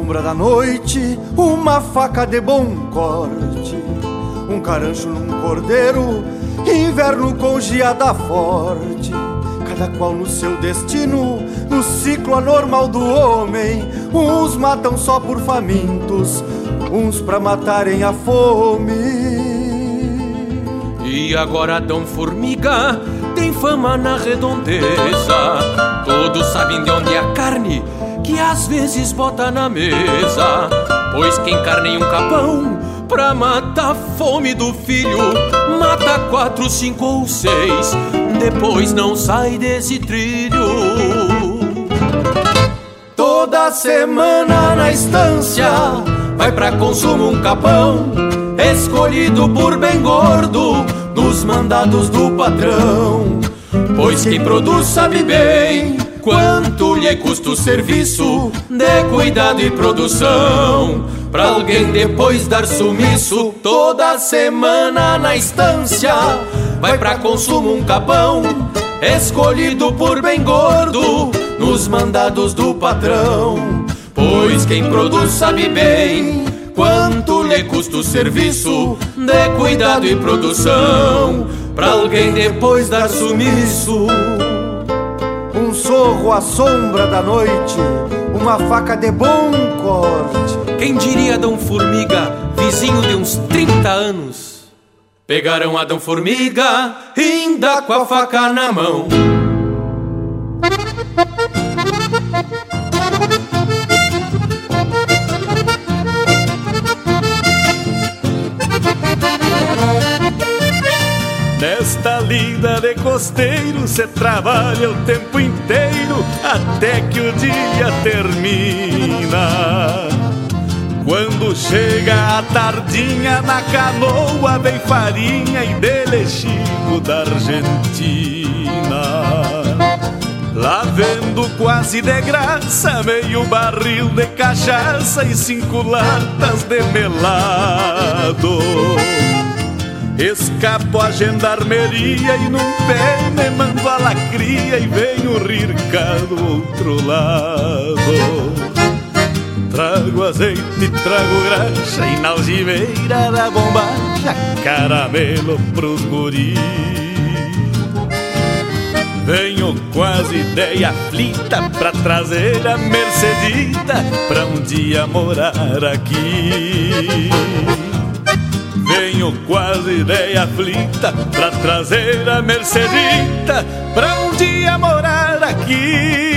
sombra da noite, uma faca de bom corte, um carancho num cordeiro, inverno com geada forte, cada qual no seu destino, no ciclo anormal do homem, uns matam só por famintos, uns pra matarem a fome. E agora Dom Formiga tem fama na redondeza, todos sabem de onde é a carne que às vezes bota na mesa. Pois quem carneia um capão pra matar a fome do filho, mata quatro, cinco ou seis, depois não sai desse trilho. Toda semana na estância vai pra consumo um capão, escolhido por bem gordo nos mandados do patrão. Pois quem produz sabe bem Quanto lhe custa o serviço de cuidado e produção? Pra alguém depois dar sumiço toda semana na estância. Vai pra consumo um capão, escolhido por bem gordo, nos mandados do patrão. Pois quem produz sabe bem quanto lhe custa o serviço de cuidado e produção. Pra alguém depois dar sumiço um sorro à sombra da noite, uma faca de bom corte. Quem diria Adão Formiga, vizinho de uns 30 anos? Pegaram Adão Formiga, ainda com a faca na mão. Lida de costeiro se trabalha o tempo inteiro até que o dia termina. Quando chega a tardinha na canoa vem farinha e delechigo da Argentina. Lá vendo quase de graça meio barril de cachaça e cinco latas de melado. Escapo a gendarmeria e num pé me mando a lacria e venho rircar do outro lado. Trago azeite, trago graxa e na algibeira da bombacha caramelo pros guris. Venho quase ideia aflita pra trazer a Mercedita pra um dia morar aqui. Venho quase ideia aflita pra trazer a Mercedita pra um dia morar aqui.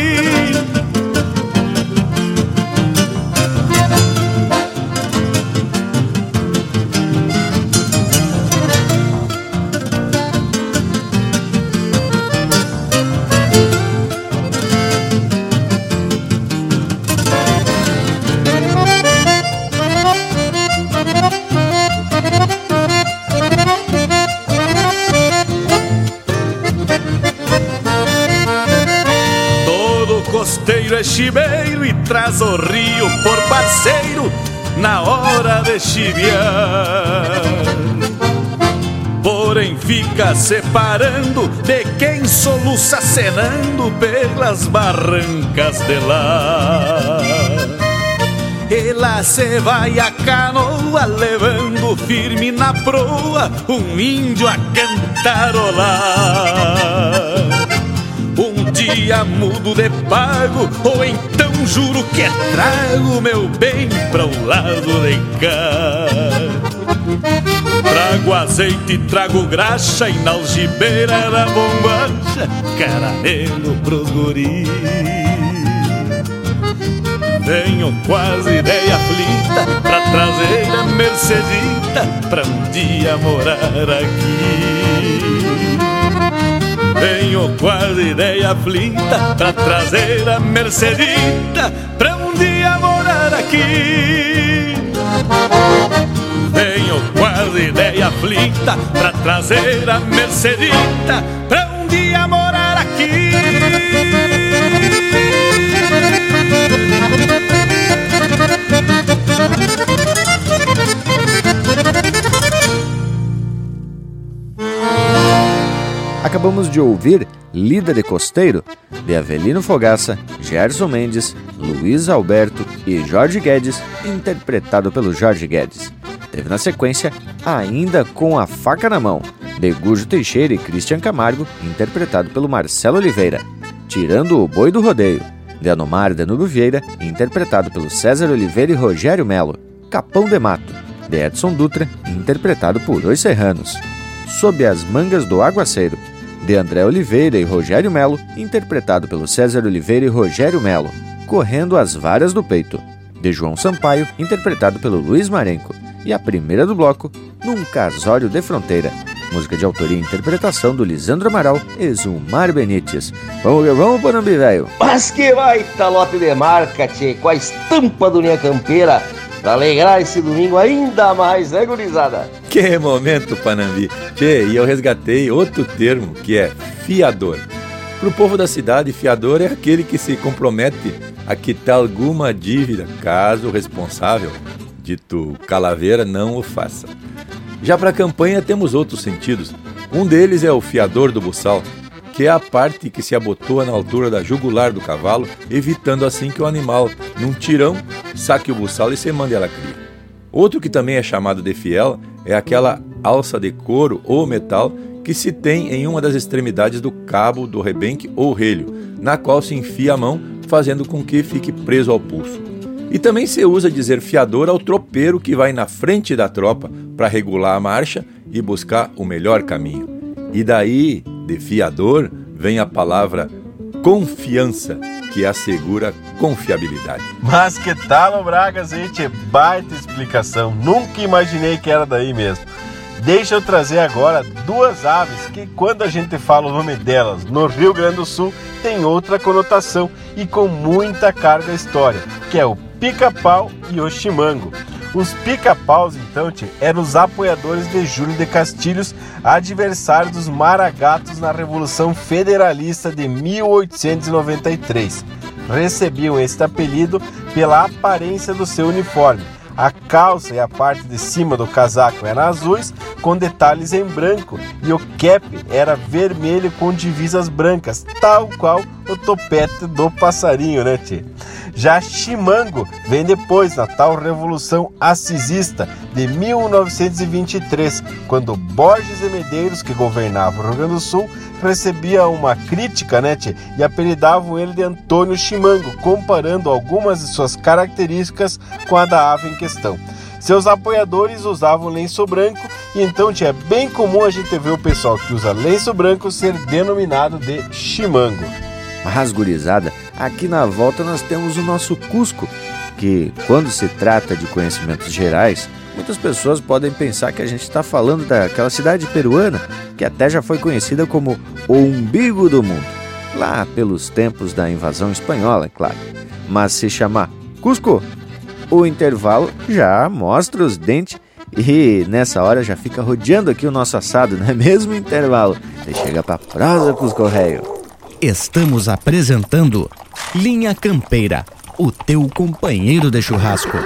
É chimeiro e traz o rio por parceiro na hora de chiviar. Porém fica separando de quem soluça cenando pelas barrancas de lá. E lá se vai a canoa levando firme na proa um índio a cantarolar. Um dia mudo de pago, ou então juro que é trago meu bem para o lado de cá. Trago azeite, trago graxa e na algibeira da bombacha, caramelo pros guris. Tenho quase ideia aflita pra trazer a Mercedita pra um dia morar aqui. Tenho quase ideia aflita pra trazer a Mercedita pra um dia morar aqui. Tenho quase ideia aflita pra trazer a Mercedita pra Acabamos de ouvir Lida de Costeiro, de Avelino Fogaça, Gerson Mendes, Luiz Alberto e Jorge Guedes, interpretado pelo Jorge Guedes. Teve na sequência Ainda com a Faca na Mão, de Gujo Teixeira e Christian Camargo, interpretado pelo Marcelo Oliveira. Tirando o Boi do Rodeio, de Anomar Danúbio Vieira, interpretado pelo César Oliveira e Rogério Melo. Capão de Mato, de Edson Dutra, interpretado por Os Serranos. Sob as Mangas do Aguaceiro, de André Oliveira e Rogério Melo, interpretado pelo César Oliveira e Rogério Melo. Correndo as Varas do Peito, de João Sampaio, interpretado pelo Luiz Marenco. E a primeira do bloco, Num Casório de Fronteira, música de autoria e interpretação do Lisandro Amaral e Zumar Benites. Vamos, vamos, Panambi, velho. Mas que baita lote de marca, tchê, com a estampa do Linha Campeira, pra alegrar esse domingo ainda mais, né, gurizada? Que momento, Panambi. Tchê, e eu resgatei outro termo, que é fiador. Para o povo da cidade, fiador é aquele que se compromete a quitar alguma dívida, caso o responsável, dito calaveira, não o faça. Já para a campanha temos outros sentidos. Um deles é o fiador do buçal, que é a parte que se abotoa na altura da jugular do cavalo, evitando assim que o animal, num tirão, saque o buçal e se mande ela cria. Outro que também é chamado de fiel é aquela alça de couro ou metal que se tem em uma das extremidades do cabo do rebenque ou relho, na qual se enfia a mão, fazendo com que fique preso ao pulso. E também se usa dizer fiador ao tropeiro que vai na frente da tropa para regular a marcha e buscar o melhor caminho. E daí, de fiador, vem a palavra confiança, que assegura confiabilidade. Mas que tal, Bragas, gente? Baita explicação. Nunca imaginei que era daí mesmo. Deixa eu trazer agora duas aves que, quando a gente fala o nome delas no Rio Grande do Sul, tem outra conotação e com muita carga história, que é o pica-pau e o chimango. Os pica-paus, então, eram os apoiadores de Júlio de Castilhos, adversário dos maragatos na Revolução Federalista de 1893. Recebiam este apelido pela aparência do seu uniforme. A calça e a parte de cima do casaco eram azuis, com detalhes em branco, e o cap era vermelho com divisas brancas, tal qual o topete do passarinho, né, tchê? Já Chimango vem depois, na tal Revolução Assisista de 1923, quando Borges e Medeiros, que governavam o Rio Grande do Sul, recebia uma crítica, né, tchê, e apelidavam ele de Antônio Chimango, comparando algumas de suas características com a da ave em questão. Seus apoiadores usavam lenço branco e então é bem comum a gente ver o pessoal que usa lenço branco ser denominado de chimango. Mas, gurizada, aqui na volta nós temos o nosso Cusco, que, quando se trata de conhecimentos gerais, muitas pessoas podem pensar que a gente está falando daquela cidade peruana, que até já foi conhecida como o umbigo do mundo, lá pelos tempos da invasão espanhola, é claro. Mas se chamar Cusco, o intervalo já mostra os dentes e nessa hora já fica rodeando aqui o nosso assado, não é mesmo intervalo? Você chega pra prosa com os correios. Estamos apresentando Linha Campeira, o teu companheiro de churrasco.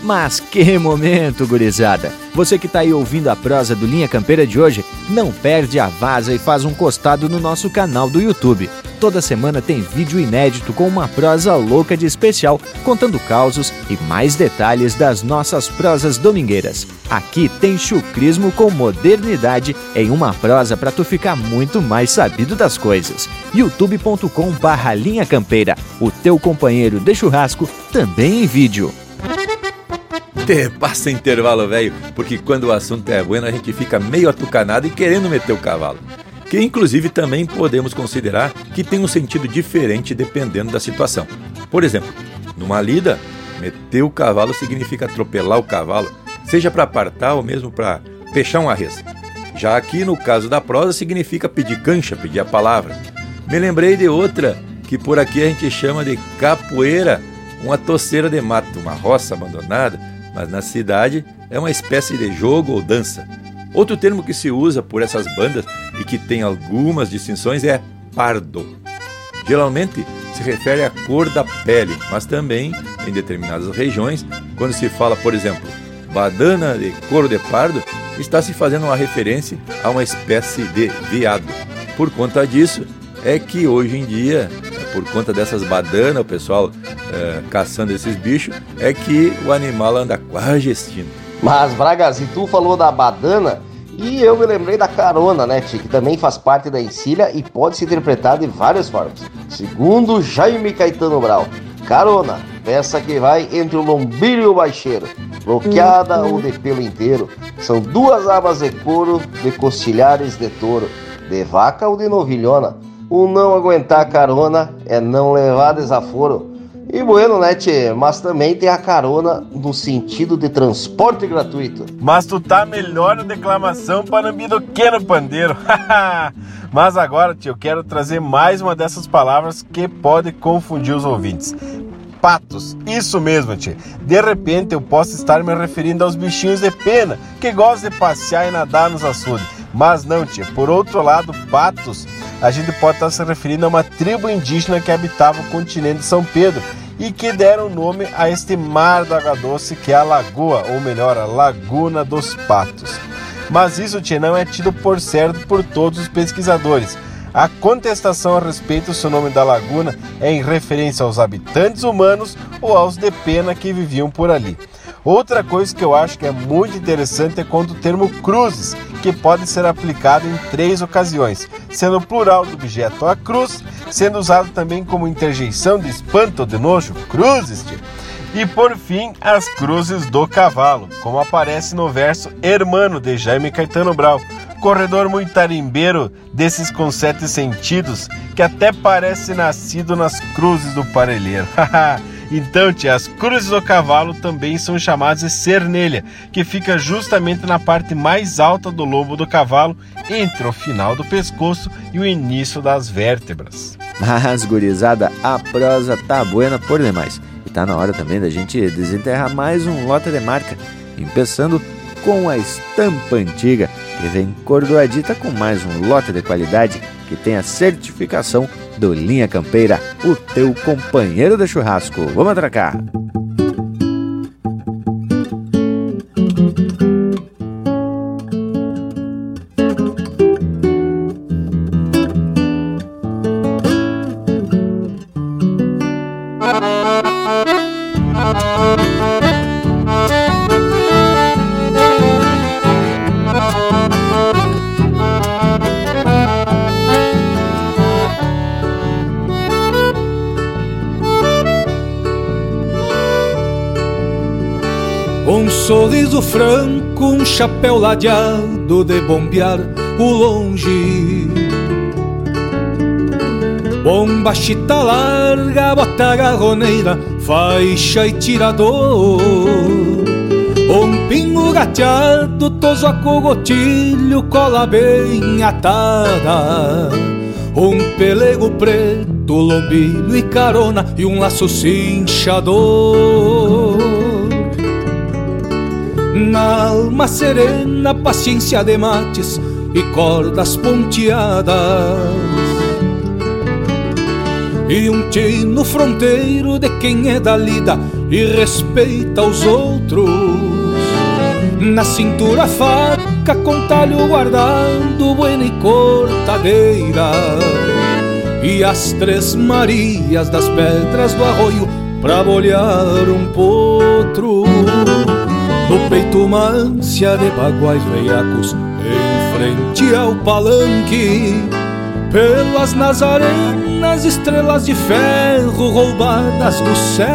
Mas que momento, gurizada! Você que está aí ouvindo a prosa do Linha Campeira de hoje, não perde a vaza e faz um costado no nosso canal do YouTube. Toda semana tem vídeo inédito com uma prosa louca de especial, contando causos e mais detalhes das nossas prosas domingueiras. Aqui tem chucrismo com modernidade em uma prosa para tu ficar muito mais sabido das coisas. youtube.com barra Linha Campeira, o teu companheiro de churrasco, também em vídeo. Te passa intervalo, velho, porque quando o assunto é bueno a gente fica meio atucanado e querendo meter o cavalo. Que inclusive também podemos considerar que tem um sentido diferente dependendo da situação. Por exemplo, numa lida, meter o cavalo significa atropelar o cavalo, seja para apartar ou mesmo para fechar um arresto. Já aqui no caso da prosa significa pedir cancha, pedir a palavra. Me lembrei de outra que por aqui a gente chama de capoeira, uma toceira de mato, uma roça abandonada mas na cidade é uma espécie de jogo ou dança. Outro termo que se usa por essas bandas e que tem algumas distinções é pardo. Geralmente se refere à cor da pele, mas também em determinadas regiões, quando se fala, por exemplo, badana de couro de pardo, está se fazendo uma referência a uma espécie de veado. Por conta disso, é que hoje em dia por conta dessas badanas, o pessoal é, caçando esses bichos, é que o animal anda quase extinto. Mas, Bragas, e tu falou da badana, e eu me lembrei da carona, né, Tio? Que também faz parte da encilha e pode se interpretar de várias formas. Segundo Jaime Caetano Brau, carona, peça que vai entre o lombilho e o baixeiro, bloqueada ou de pelo inteiro. São duas abas de couro, de costilhares de touro, de vaca ou de novilhona o não aguentar carona é não levar desaforo. E bueno, né, tchê? Mas também tem a carona no sentido de transporte gratuito. Mas tu tá melhor na declamação Panambi do que no pandeiro. Mas agora, tio, eu quero trazer mais uma dessas palavras que pode confundir os ouvintes. Patos, isso mesmo, tio. De repente eu posso estar me referindo aos bichinhos de pena que gostam de passear e nadar nos açudes. Mas não, tia. Por outro lado, patos a gente pode estar se referindo a uma tribo indígena que habitava o continente de São Pedro e que deram nome a este mar da água doce que é a Lagoa, ou melhor, a Laguna dos Patos. Mas isso tia, não é tido por certo por todos os pesquisadores. A contestação a respeito se o nome da laguna é em referência aos habitantes humanos ou aos de pena que viviam por ali. Outra coisa que eu acho que é muito interessante é quando o termo cruzes, que pode ser aplicado em três ocasiões, sendo o plural do objeto a cruz, sendo usado também como interjeição de espanto ou de nojo, cruzes. E por fim, as cruzes do cavalo, como aparece no verso Hermano de Jaime Caetano Brau, corredor muito tarimbeiro desses com sete sentidos, que até parece nascido nas cruzes do parelheiro. Então, tia, as cruzes do cavalo também são chamadas de cernelha, que fica justamente na parte mais alta do lombo do cavalo, entre o final do pescoço e o início das vértebras. Mas, gurizada, a prosa tá buena por demais. E tá na hora também da gente desenterrar mais um lote de marca, começando com a estampa antiga, que vem cordoadita com mais um lote de qualidade que tem a certificação do Linha Campeira, o teu companheiro de churrasco. Vamos atracar! Franco, um chapéu ladeado de bombear o longe. Bomba chita larga, bota garroneira, faixa e tirador. Um pingo gateado, toso a cogotilho, cola bem atada. Um pelego preto, lombilho e carona e um laço cinchador. Alma serena, paciência de mates e cordas ponteadas. e um tino fronteiro de quem é da lida e respeita os outros. Na cintura faca com talho guardado, buena e cortadeira. E as três Marias das pedras do arroio pra bolhar um potro. No peito uma ânsia de baguais veiacos em frente ao palanque. Pelas nazarenas, estrelas de ferro roubadas do céu.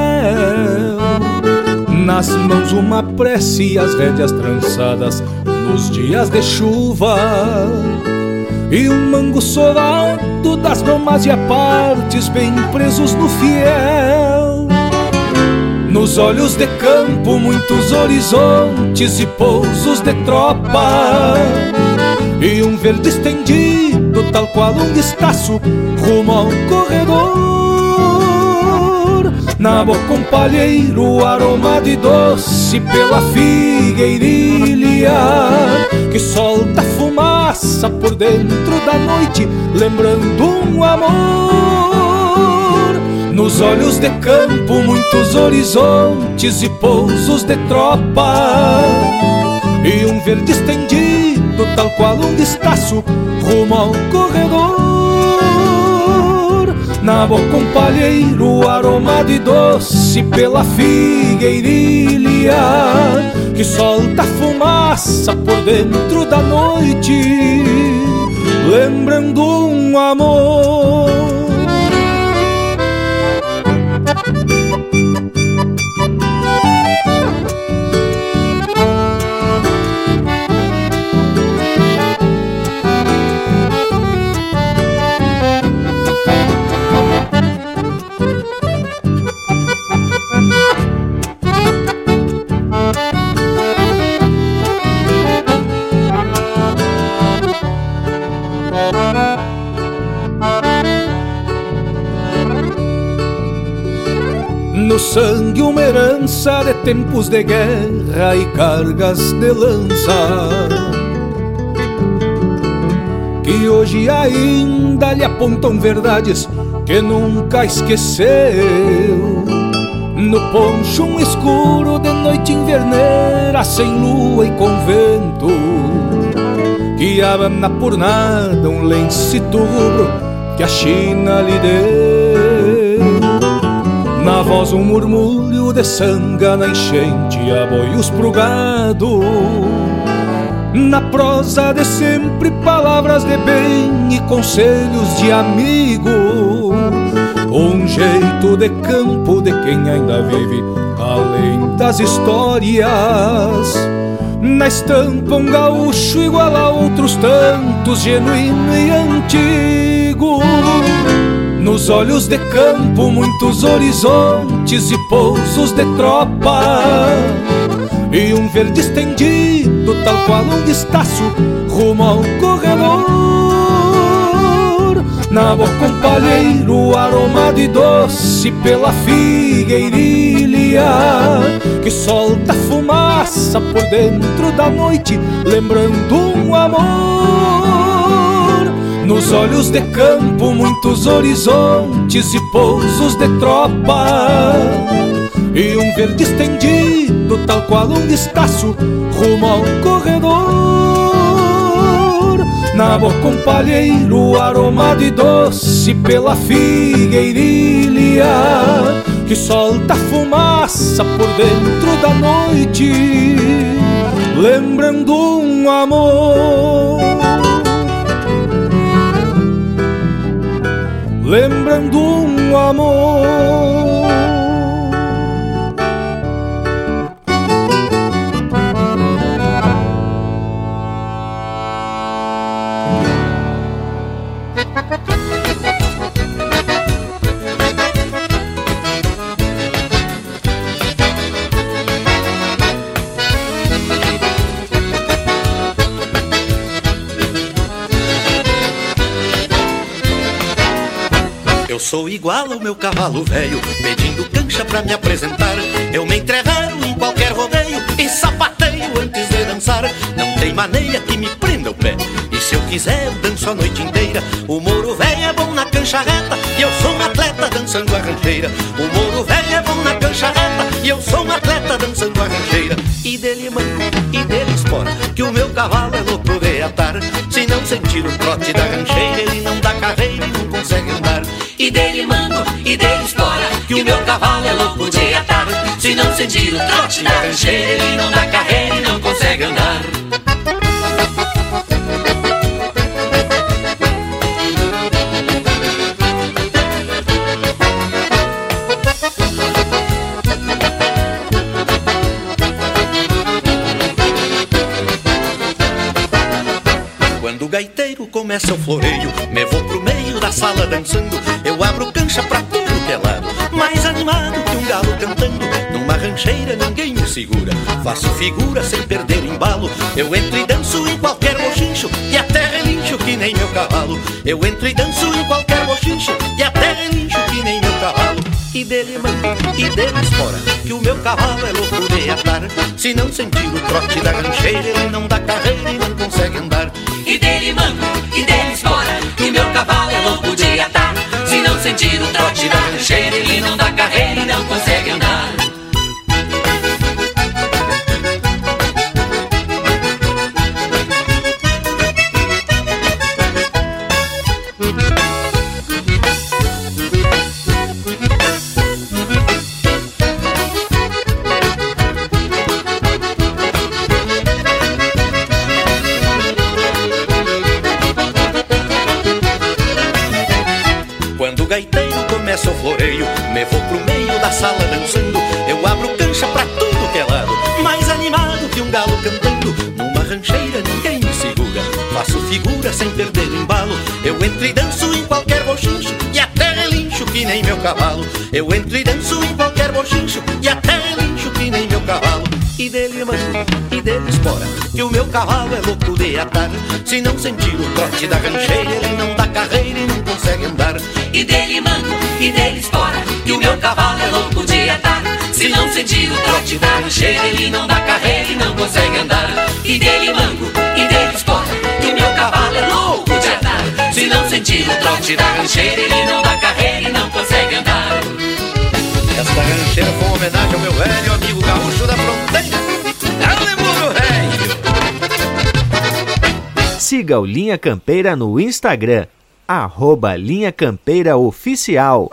Nas mãos uma prece e as rédeas trançadas nos dias de chuva. E um mango solado das domas e apartes bem presos no fiel. Nos olhos de campo, muitos horizontes e pousos de tropa. E um verde estendido, tal qual um estaço, rumo ao corredor. Na boca um palheiro, aroma de doce pela figueirilha, que solta fumaça por dentro da noite, lembrando um amor. Nos olhos de campo, muitos horizontes e pousos de tropa. E um verde estendido, tal qual um destaço, rumo ao corredor. Na boca um palheiro, aroma de doce pela figueirilha, que solta fumaça por dentro da noite, lembrando um amor. Sangue uma herança de tempos de guerra e cargas de lança. Que hoje ainda lhe apontam verdades que nunca esqueceu. No poncho um escuro de noite inverneira sem lua e com vento Que abana por nada um lencito rubro que a China lhe deu na voz um murmúrio de sanga na enchente, aboios pro gado. Na prosa de sempre palavras de bem e conselhos de amigo. Um jeito de campo de quem ainda vive além das histórias. Na estampa um gaúcho igual a outros tantos, genuíno e antigo. Nos olhos de campo, muitos horizontes e pousos de tropa. E um verde estendido, tal qual um destaço, rumo ao corredor. Na boca um palheiro, aroma de doce pela figueirilha, que solta fumaça por dentro da noite, lembrando um amor. Nos olhos de campo, muitos horizontes e pousos de tropa. E um verde estendido, tal qual um destaço, rumo ao corredor. Na boca um palheiro, aroma de doce pela figueirilha, que solta fumaça por dentro da noite, lembrando um amor. Lembrando um amor. Sou igual ao meu cavalo velho, pedindo cancha pra me apresentar. Eu me entrevero em qualquer rodeio e sapateio antes de dançar. Não tem maneira que me prenda o pé. E se eu quiser, eu danço a noite inteira. O moro velho é bom na cancha reta e eu sou um atleta dançando a rancheira. O moro velho é bom na cancha reta e eu sou um atleta dançando a rancheira. E dele manco, e dele espora, que o meu cavalo é louco de atar. Se não sentir o trote da rancheira, ele não dá carreira e não. E dele mango, e dele espora, que o meu cavalo é louco de atar. Se não sentir o trote da rancheira, ele não dá carreira e não consegue andar. Quando o gaiteiro começa o floreio, me vou pro meio da sala dançando. Ninguém me segura, faço figura sem perder embalo. Eu entro e danço em qualquer bochincho, e até relincho que nem meu cavalo. Eu entro e danço em qualquer bochincho, e até relincho que nem meu cavalo. E dele manda, e dele espora, que o meu cavalo é louco de atar. Se não sentir o trote da rancheira, ele não dá carreira e não consegue andar. E dele mango, e dele espora, que o meu cavalo é louco de atar. Se não sentir o trote da rancheira, ele não dá carreira e não consegue vou pro meio da sala dançando. Eu abro cancha pra tudo que é lado, mais animado que um galo cantando. Numa rancheira ninguém me segura, faço figura sem perder embalo. Eu entro e danço em qualquer bochincho, e até relincho que nem meu cavalo. Eu entro e danço em qualquer bochincho, e E dele manda, e dele espora, que o meu cavalo é louco de atar. Se não sentir o trote da rancheira, ele não dá carreira e não consegue andar. E dele mango, e dele espora, que o meu cavalo é louco de atar. Se não sentir o trote da rancheira, ele não dá carreira e não consegue andar. E dele mango, e dele espora, que o meu cavalo é louco de atar. Se não sentir o trote da rancheira, ele não dá carreira e não consegue andar. Esta rancheira foi uma homenagem ao meu velho amigo gaúcho da fronteira. Alemuro Velho! Siga o Linha Campeira no Instagram, arroba Linha Campeira Oficial.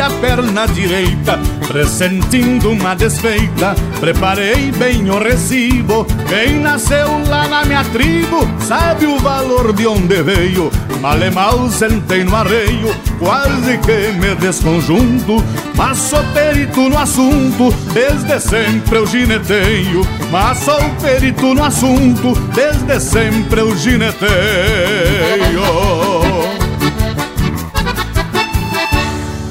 A perna direita, pressentindo uma desfeita. Preparei bem o recibo. Quem nasceu lá na minha tribo sabe o valor de onde veio. Mal e mal sentei no arreio, quase que me desconjunto. Mas sou perito no assunto, desde sempre eu gineteio. Mas sou perito no assunto, desde sempre eu gineteio.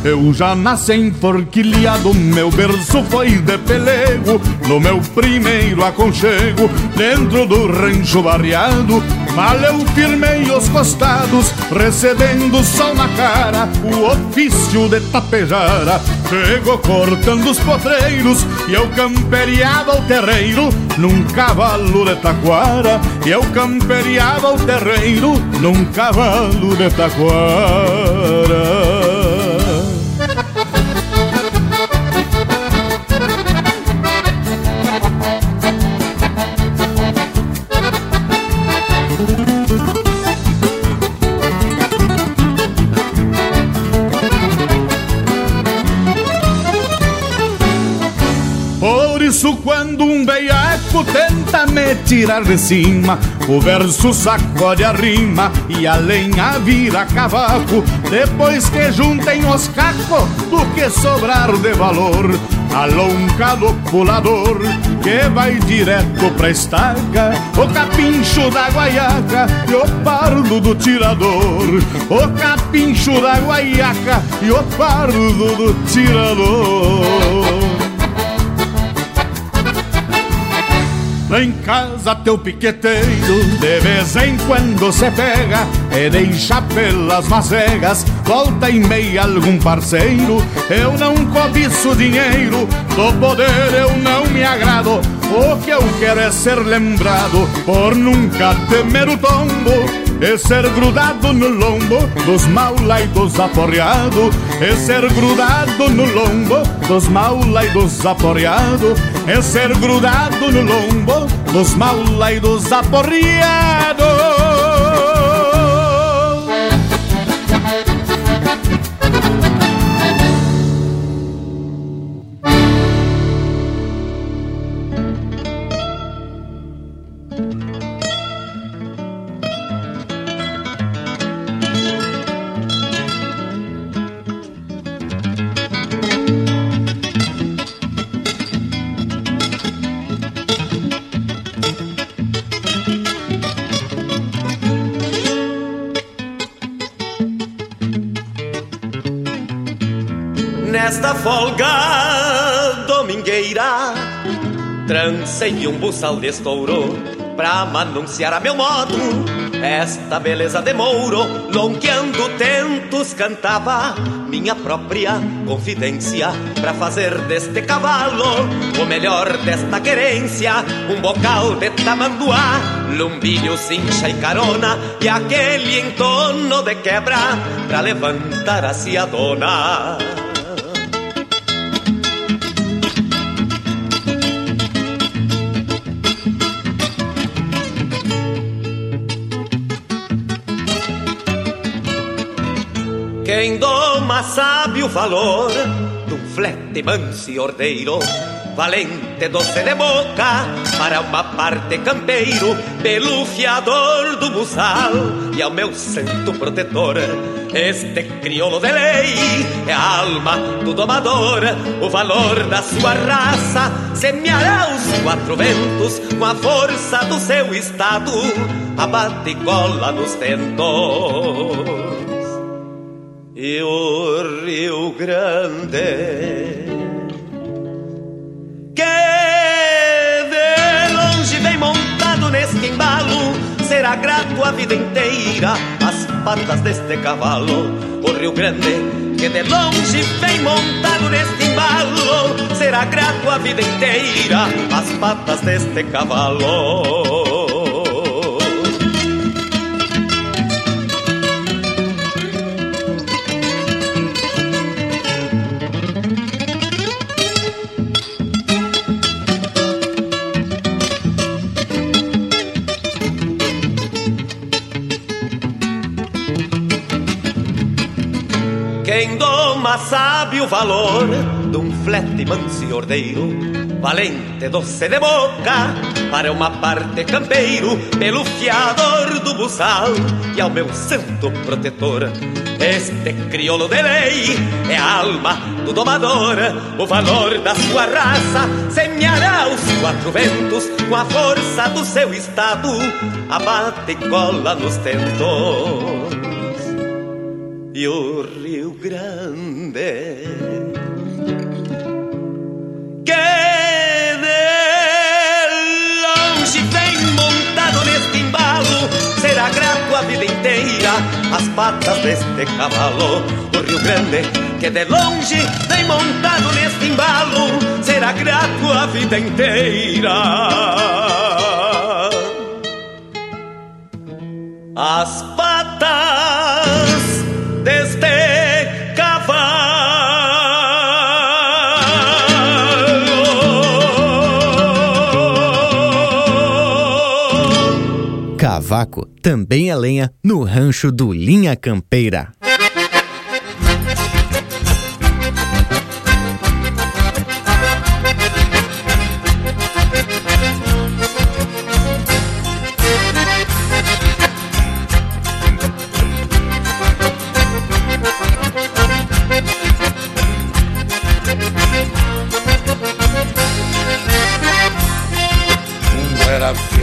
Eu já nasci enforquilhado, meu berço foi de pelego No meu primeiro aconchego, dentro do rancho barreado Mal eu firmei os costados, recebendo sol na cara O ofício de tapejara. Chegou cortando os potreiros E eu camperiava o terreiro num cavalo de taquara. E eu camperiava o terreiro num cavalo de taquara me tirar de cima O verso sacode a rima e a lenha vira cavaco. Depois que juntem os cacos do que sobrar de valor Alonca do pulador que vai direto pra estaca O capincho da guaiaca e o pardo do tirador. O capincho da guaiaca e o pardo do tirador em casa teu piqueteiro de vez em quando se pega E deixa pelas macegas. Volta e meia algum parceiro Eu não cobiço dinheiro Do poder eu não me agrado. O que eu quero é ser lembrado Por nunca temer o tombo e ser grudado no lombo dos maula e dos aporreado E ser grudado no lombo dos maula e dos aporreado E ser grudado no lombo dos maula e dos aporreado folga domingueira Trancei um buçal de estouro Pra anunciar a meu modo. Esta beleza de mouro Lonqueando tentos cantava Minha própria confidência Pra fazer deste cavalo O melhor desta querência. Um bocal de tamanduá Lumbilho, cincha e carona E aquele entono de quebra Pra levantar a dona Quem doma sabe o valor de um flete manso e ordeiro, valente doce de boca, para uma parte campeiro, pelo fiador do buçal e ao meu santo protetor. Este crioulo de lei é a alma do domador, o valor da sua raça semeará os quatro ventos com a força do seu estado, abate e cola nos tentos e o Rio Grande. Que de longe vem montado neste embalo, será grato a vida inteira as patas deste cavalo. O Rio Grande, que de longe vem montado neste embalo, será grato a vida inteira as patas deste cavalo. Sabe o valor de um flete manso e ordeiro, valente doce de boca, para uma parte campeiro, pelo fiador do buçal e ao meu santo protetor. Este crioulo de lei é a alma do domador, o valor da sua raça semeará os quatro ventos com a força do seu estado, abate e cola nos tentos e o Rio Grande. Que de longe vem montado neste embalo, será grato a vida inteira as patas deste cavalo. O Rio Grande, que de longe vem montado neste embalo, será grato a vida inteira. As patas Cavaco também é lenha no rancho do Linha Campeira.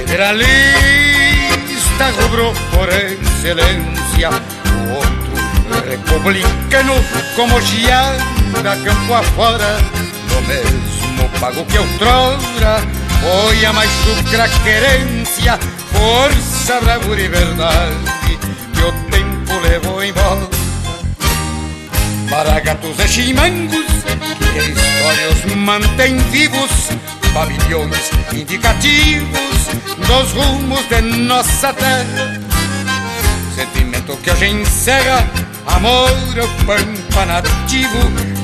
Federalista rubro por excelência, o outro republicano como Giada campo afora, no mesmo pago que outrora. Foi a mais chucra querência, força, bravura e verdade Que o tempo levou embora Para gatos e chimangos Que histórias mantém vivos. Pavilhões indicativos Dos rumos de nossa terra Sentimento que hoje encerra Amor ao pampa nativo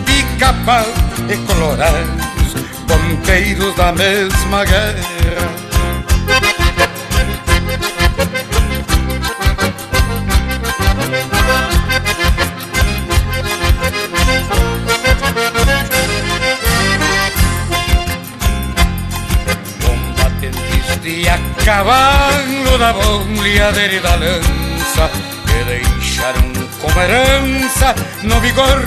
Pica-pau e colorado ponteiros da mesma guerra. Cavalo da bombeadeira e da lança que deixaram como herança no vigor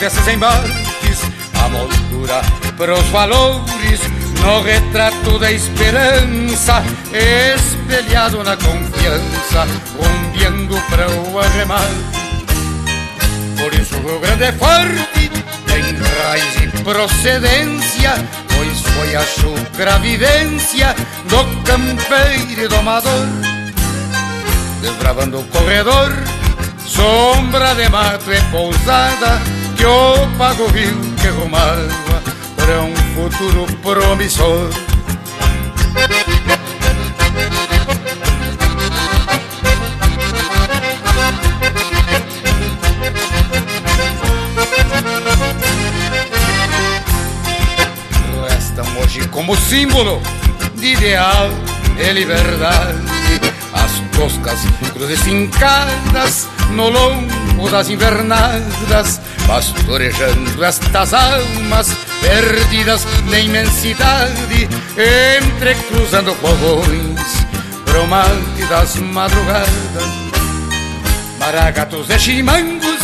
desses embates a moldura pros valores no retrato da esperança, espelhado na confiança, rumbeando para o arremate. Por isso o Grande é forte, tem raiz e procedência, pois foi a chucra vivência do campeiro domador. Desbravando o corredor, sombra de mato e pousada, que o pago viu que rumava para um futuro promissor. Como símbolo de ideal e liberdade as toscas cruzes fincadas no lombo das invernadas, pastorejando estas almas perdidas na imensidade, entrecruzando fogões, bromante das madrugadas. Maragatos e chimangos,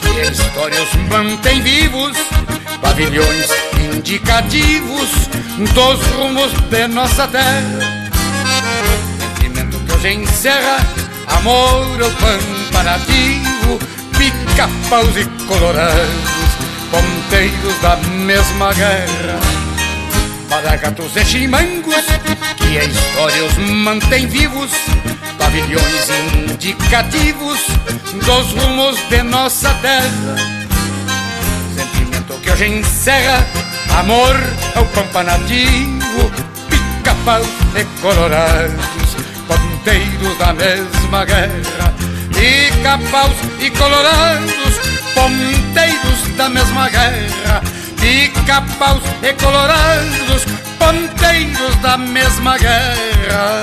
que histórias mantém vivos, pavilhões indicativos dos rumos de nossa terra. Sentimento que hoje encerra amor ao pampa nativo, pica-paus e colorados ponteiros da mesma guerra. Maragatos e chimangos, que a história os mantém vivos, pavilhões indicativos dos rumos de nossa terra. Sentimento que hoje encerra amor ao pampa nativo, pica-pau e colorados, ponteiros da mesma guerra. Pica-paus e colorados, ponteiros da mesma guerra, pica-paus e colorados, ponteiros da mesma guerra.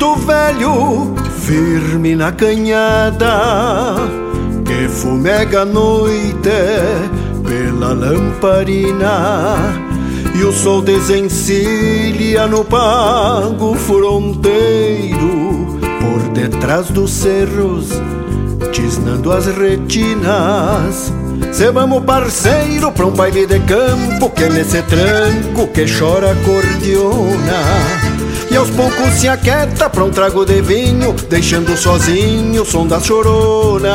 Ranchito velho, firme na canhada, que fumega a noite pela lamparina. E o sol desencilha no pago fronteiro, por detrás dos cerros, tisnando as retinas. Se vamos parceiro pra um baile de campo, que nesse tranco que chora acordeona. E aos poucos se aquieta pra um trago de vinho, deixando sozinho o som das choronas.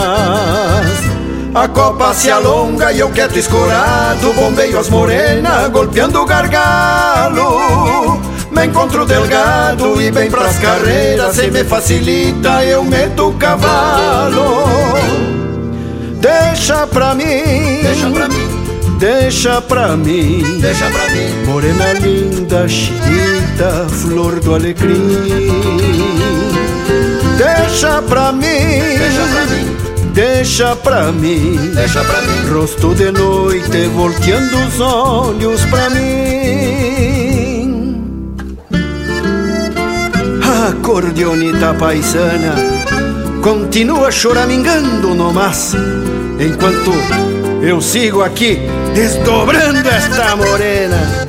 A copa se alonga e eu quieto escorado, bombeio as morenas, golpeando o gargalo. Me encontro delgado e bem pras carreiras, se me facilita eu meto o cavalo. Deixa pra mim, deixa pra mim. Deixa pra mim, deixa pra mim, morena linda, bonita flor do alecrim. Deixa pra mim, deixa pra mim, deixa pra mim, deixa pra mim. rosto de noite volteando os olhos pra mim. A acordeonita paisana continua choramingando no mas, enquanto eu sigo aqui desdobrando esta morena.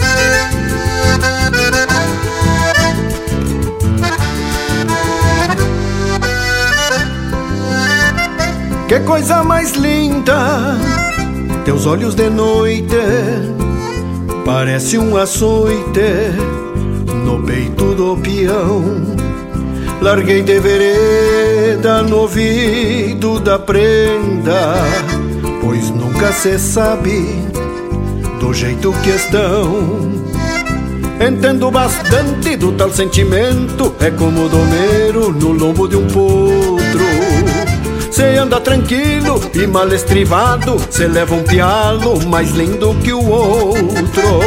Que coisa mais linda, teus olhos de noite, parece um açoite no peito do peão. Larguei de vereda no ouvido da prenda, pois nunca se sabe do jeito que estão. Entendo bastante do tal sentimento, é como domeiro no lombo de um potro. Cê anda tranquilo e mal estrivado, cê leva um pialo mais lindo que o outro.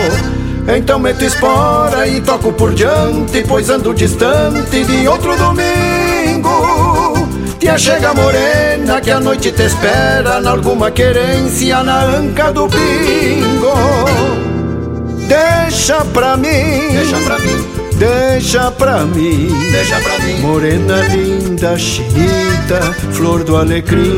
Então meto espora e toco por diante, pois ando distante de outro domingo. Tia chega morena que a noite te espera, na alguma querência na anca do bingo. Deixa pra mim, deixa pra mim. Deixa pra mim, deixa pra mim, morena linda, chinita, flor do alecrim.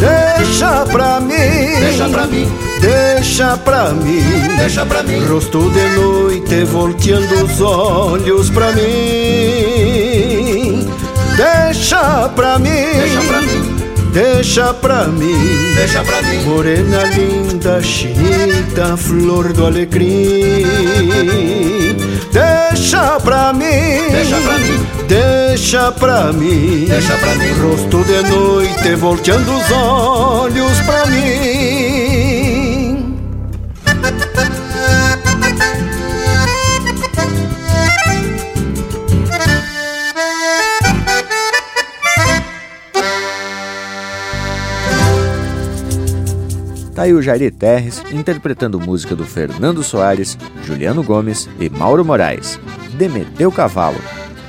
Deixa pra mim, deixa pra mim, deixa pra mim, deixa pra mim. Rosto de noite volteando os olhos pra mim. Deixa pra mim, deixa pra mim. Deixa pra mim, deixa pra mim, morena linda, chinita, flor do alecrim. Deixa pra mim, deixa pra mim, deixa pra mim, deixa pra mim, rosto de noite volteando os olhos pra mim. Tá aí o Jairi Terres interpretando música do Fernando Soares, Juliano Gomes e Mauro Moraes, Demeteu Cavalo.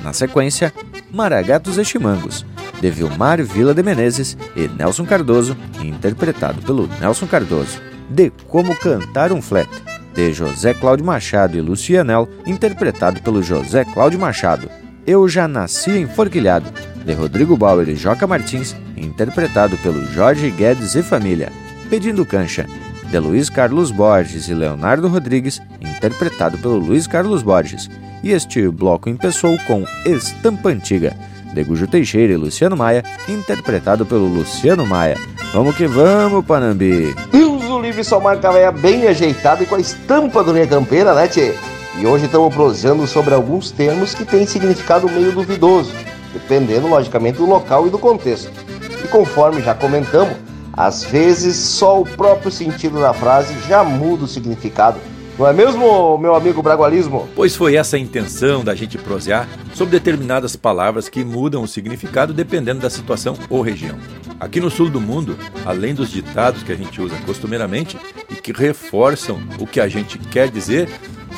Na sequência, Maragatos e Chimangos, de Vilmar Vila de Menezes e Nelson Cardoso, interpretado pelo Nelson Cardoso, de Como Cantar um Flat, de José Cláudio Machado e Lucianel, interpretado pelo José Cláudio Machado. Eu Já Nasci Enforquilhado, de Rodrigo Bauer e Joca Martins, interpretado pelo Jorge Guedes e Família. Pedindo Cancha, de Luiz Carlos Borges e Leonardo Rodrigues, interpretado pelo Luiz Carlos Borges. E este bloco empeçou com Estampa Antiga, de Gujo Teixeira e Luciano Maia, interpretado pelo Luciano Maia. Vamos que vamos, Panambi! Deus o livre só marca véia bem ajeitada e com a estampa do Linha Campeira, né, tchê? E hoje estamos prosseando sobre alguns termos que têm significado meio duvidoso, dependendo, logicamente, do local e do contexto. E conforme já comentamos, às vezes só o próprio sentido da frase já muda o significado. Não é mesmo, meu amigo Bragualismo? Pois foi essa a intenção da gente prosear sobre determinadas palavras que mudam o significado dependendo da situação ou região. Aqui no sul do mundo, além dos ditados que a gente usa costumeiramente e que reforçam o que a gente quer dizer,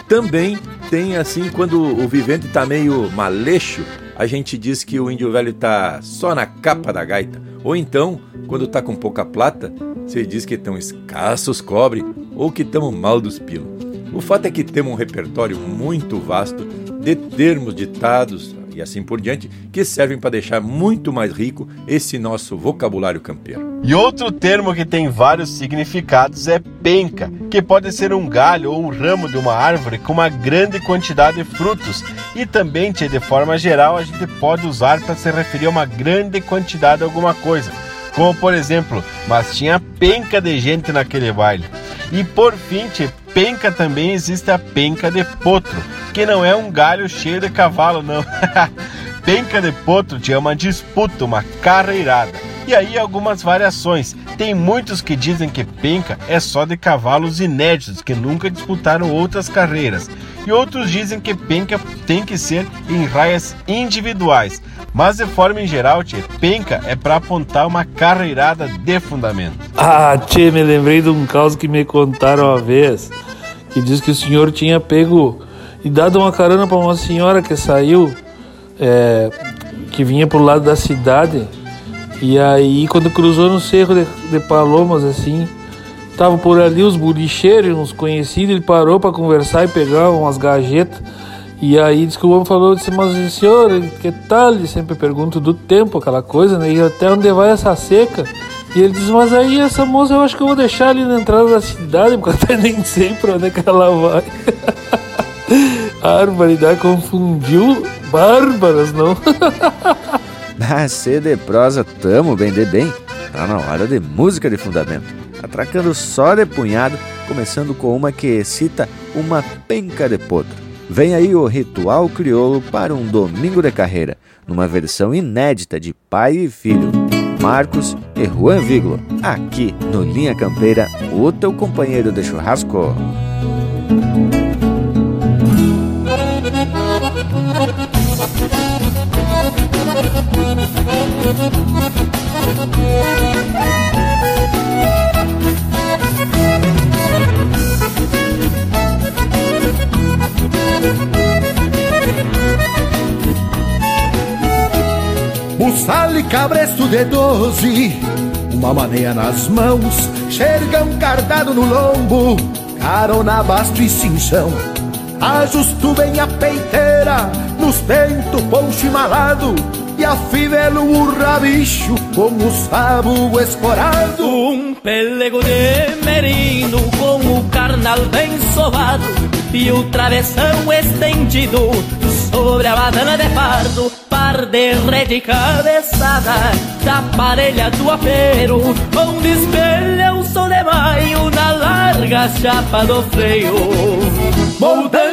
também tem assim quando o vivente está meio maleixo, a gente diz que o índio velho está só na capa da gaita. Ou então, quando está com pouca plata, você diz que estão escassos cobre ou que estamos mal dos pilos. O fato é que temos um repertório muito vasto de termos ditados e assim por diante, que servem para deixar muito mais rico esse nosso vocabulário campeiro. E outro termo que tem vários significados é penca, que pode ser um galho ou um ramo de uma árvore com uma grande quantidade de frutos. E também, de forma geral, a gente pode usar para se referir a uma grande quantidade de alguma coisa. Como por exemplo, mas tinha penca de gente naquele baile. E por fim, penca também existe a penca de potro, que não é um galho cheio de cavalo, não. penca de potro é uma disputa, uma carreirada. E aí algumas variações. Tem muitos que dizem que penca é só de cavalos inéditos que nunca disputaram outras carreiras. E outros dizem que penca tem que ser em raias individuais. Mas de forma em geral, tchê, penca é para apontar uma carreirada de fundamento. Ah, tchê, me lembrei de um caso que me contaram uma vez, que diz que o senhor tinha pego e dado uma carona para uma senhora que saiu, é, que vinha pro lado da cidade, e aí quando cruzou no cerro de, de Palomas, assim, tava por ali os bolicheiros, uns conhecidos, ele parou para conversar e pegar umas gajetas, E aí diz que o homem falou, disse, mas senhor, que tal? Ele sempre pergunta do tempo, aquela coisa, né? E até onde vai essa seca? E ele diz, mas aí essa moça eu acho que eu vou deixar ali na entrada da cidade, porque até nem sei pra onde é que ela vai. A barbaridade confundiu bárbaras, não? Nascer de prosa tamo bem de bem. Tá na hora de música de fundamento. Atracando só de punhado, começando com uma que cita uma penca de potro. Vem aí o ritual crioulo para um domingo de carreira, numa versão inédita de pai e filho. Marcos e Juan Viglo, aqui no Linha Campeira, o teu companheiro de churrasco. Buçal e cabresto de doze, uma maneia nas mãos, xergão cardado no lombo, carona, basto e cinchão. Ajusto bem a peiteira, nos pento, poncho e malado, e afivelo o rabicho o sabo escorado. Um pelego de merino com o carnal bem sovado e o travessão estendido sobre a badana de fardo, par de rede cabeçada da parelha do apero, onde espelha o sol de maio na larga chapa do freio. Moldando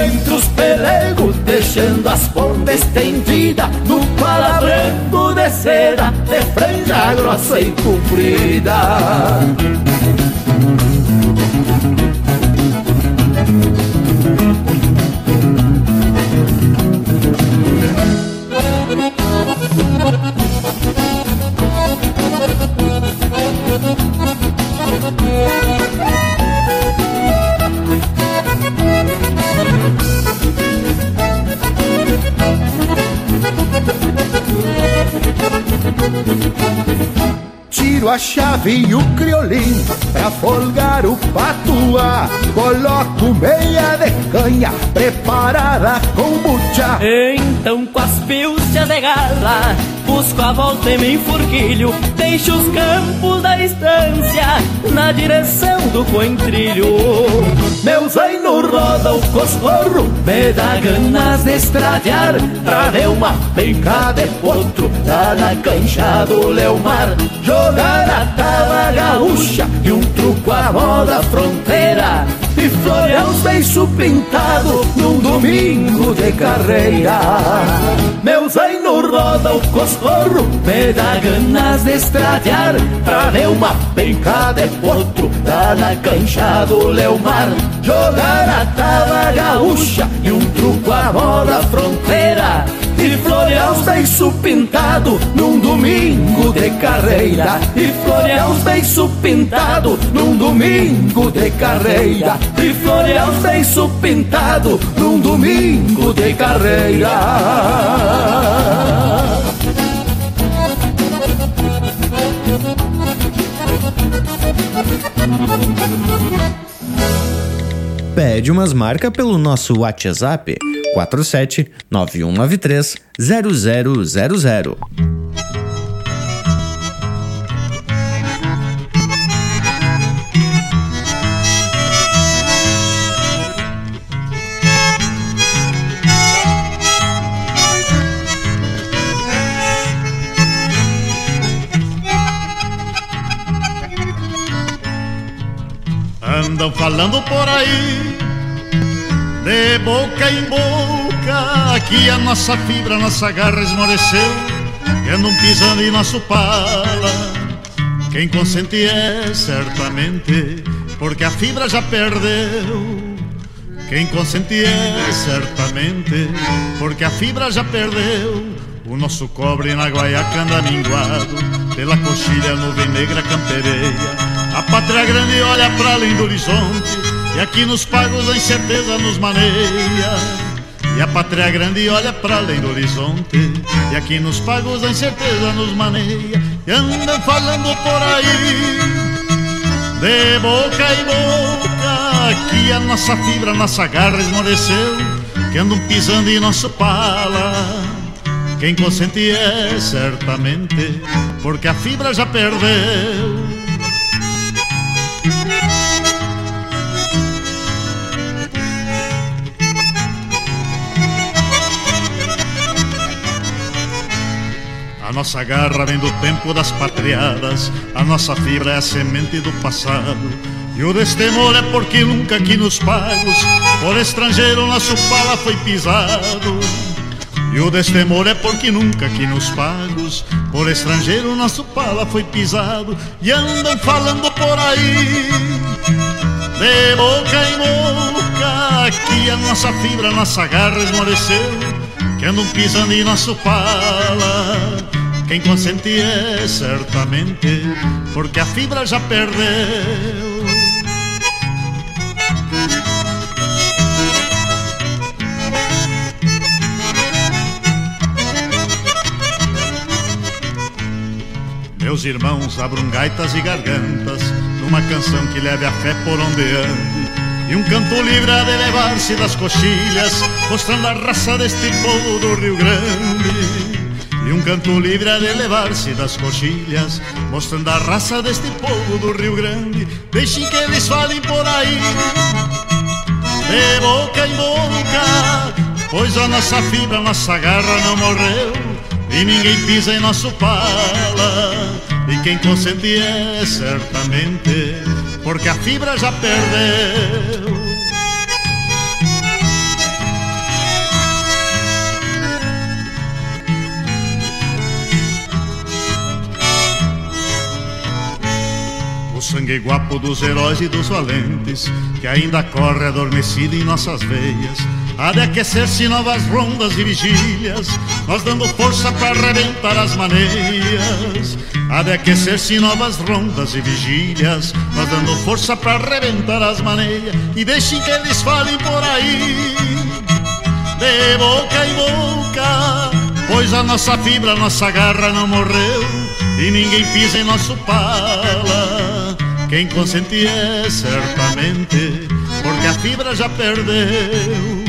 entre os pelegos, deixando as pontas estendidas no pala de cera, de franja grossa e comprida. Tiro a chave e o criolim pra folgar o patuá. Coloco meia de canha preparada com bucha. Então com as pilchas de gala Busco a volta e me enfurquilho Deixo os campos da estância Na direção do coentrilho. Meu zaino roda o coscorro Me dá ganas de estradear. Pra ver uma penca de potro Lá na cancha do Leomar. Jogar a tava gaúcha E um truco à moda fronteira e florear os beiços pintados num domingo de carreira. Meu zaino roda o coscorro, me dá ganas de estradear pra ver uma penca de potro lá na cancha do Leomar. Jogar a tava gaúcha e um truco à moda fronteira. E florear os beiços pintados num domingo de carreira. E florear os beiços pintados num domingo de carreira. E florear os beiços pintados num domingo de carreira. Pede umas marcas pelo nosso WhatsApp 47 9193 0000. Andam falando por aí, de boca em boca, aqui a nossa fibra, a nossa garra esmoreceu, e andam pisando em nosso pala. Quem consente é certamente, porque a fibra já perdeu. Quem consente é certamente, porque a fibra já perdeu. O nosso cobre na guaiaca anda minguado, pela coxilha nuvem negra campereia. A pátria grande olha para além do horizonte, e aqui nos pagos a incerteza nos maneia. E a pátria grande olha para além do horizonte, e aqui nos pagos a incerteza nos maneia. E andam falando por aí, de boca em boca, que a nossa fibra, nossa garra esmoreceu, que andam pisando em nosso pala. Quem consente é certamente, porque a fibra já perdeu. Nossa garra vem do tempo das patriadas, a nossa fibra é a semente do passado. E o destemor é porque nunca aqui nos pagos, por estrangeiro nosso pala foi pisado. E o destemor é porque nunca aqui nos pagos, por estrangeiro nosso pala foi pisado. E andam falando por aí, de boca em boca, que a nossa fibra, a nossa garra esmoreceu, que andam pisando em nosso pala. Quem consente é certamente, porque a fibra já perdeu. Meus irmãos abram gaitas e gargantas numa canção que leve a fé por onde ande. E um canto livre a de elevar-se das coxilhas, mostrando a raça deste povo do Rio Grande. E um canto livre a elevar-se das coxilhas, mostrando a raça deste povo do Rio Grande. Deixem que eles falem por aí, de boca em boca, pois a nossa fibra, a nossa garra não morreu, e ninguém pisa em nosso pala. E quem consente é certamente, porque a fibra já perdeu. Sangue guapo dos heróis e dos valentes, que ainda corre adormecido em nossas veias. Há de aquecer-se novas rondas e vigílias, nós dando força para arrebentar as maneias. Há de aquecer-se novas rondas e vigílias, nós dando força para arrebentar as maneias. E deixem que eles falem por aí, de boca em boca, pois a nossa fibra, a nossa garra não morreu, e ninguém pisa em nosso pala. Quem consente é certamente, porque a fibra já perdeu.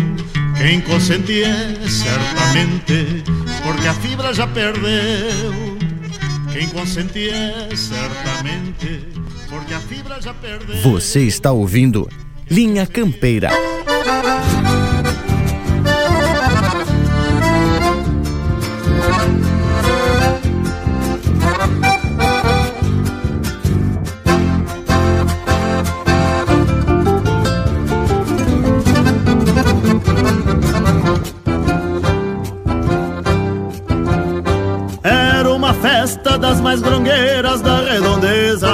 Quem consente é certamente, porque a fibra já perdeu. Quem consente é certamente, porque a fibra já perdeu. Você está ouvindo Linha Campeira. Festa das mais grongueiras da redondeza.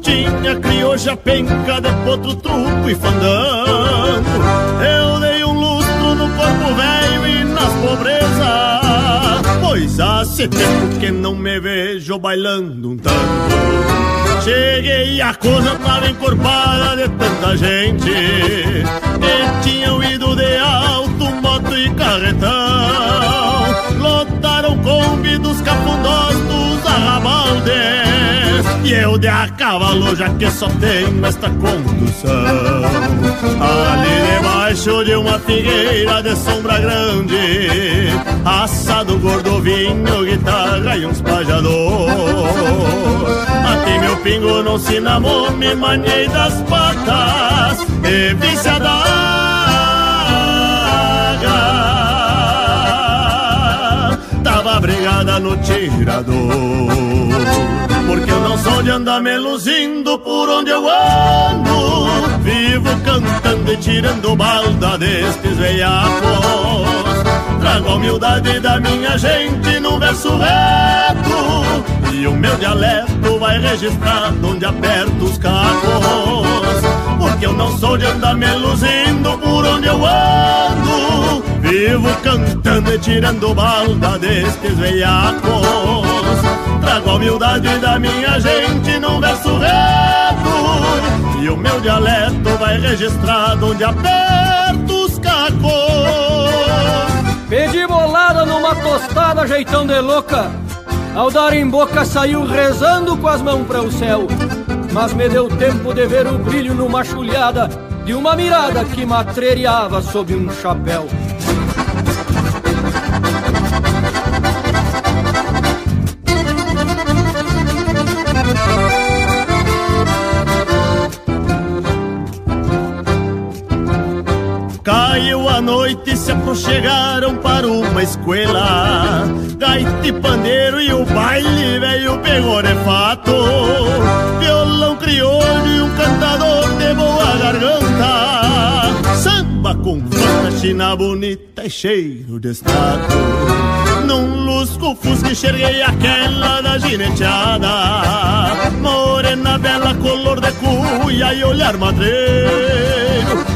Tinha crioja, penca de potro, truco e fandango. Eu dei um lustro no corpo velho e nas pobrezas. Pois há se tempo que não me vejo bailando um tango. Cheguei a coisa tava encorpada de tanta gente. Que tinham ido de alto, moto e carretão Lotaram Kombi dos cafundós dos arrabaldes. E eu de a cavalo já que só tenho esta condução. Ali debaixo de uma figueira de sombra grande Assado gordo vinho, guitarra e uns pajador. Aqui meu pingo não se namou, me manhei das patas E vice Brigada no tirador. Porque eu não sou de andar me luzindo por onde eu ando. Vivo cantando e tirando balda destes veiacos. Trago a humildade da minha gente num verso reto. E o meu dialeto vai registrado onde aperto os cacos. Porque eu não sou de andar me luzindo por onde eu ando Vivo cantando e tirando balda destes veiacos. Trago a humildade da minha gente num verso reto E o meu dialeto vai registrado onde aperto os cacos. Pedi bolada numa tostada jeitão de louca. Ao dar em boca saiu rezando com as mãos para o céu. Mas me deu tempo de ver o brilho numa chulhada De uma mirada que matreiriava sob um chapéu Caiu a noite se aproxegaram para uma escola Gaita e pandeiro e o baile veio pegou de fato Violão crioulo e um cantador de boa garganta. Samba com fanta china bonita e cheiro de estado Num lusco fusca enxerguei aquela da gineteada. Morena bela, color de cuia e olhar madreiro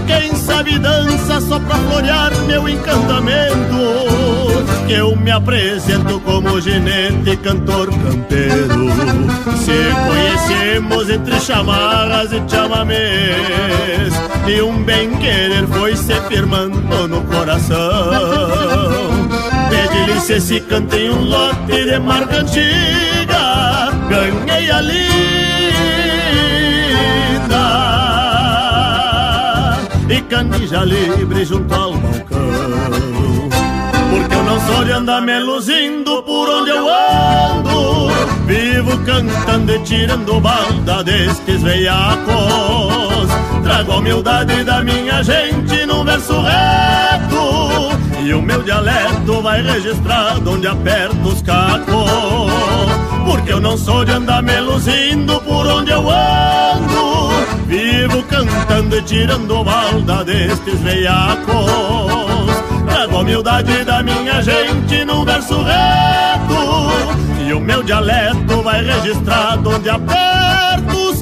sabe dança só pra florear meu encantamento. Eu me apresento como ginete e cantor campeiro. Se conhecemos entre chamarras e chamamés E um bem-querer foi se firmando no coração. Pede licença e cantei um lote de marca antiga Ganhei a canija livre junto ao balcão. Porque eu não sou de andar me luzindo por onde eu ando. Vivo cantando e tirando balda destes veiacos. Trago a humildade da minha gente num verso reto. E o meu dialeto vai registrado onde aperto os cacos. Porque eu não sou de andar me luzindo por onde eu ando Vivo cantando e tirando balda destes veiacos. Trago a humildade da minha gente num verso reto. E o meu dialeto vai registrado onde aperto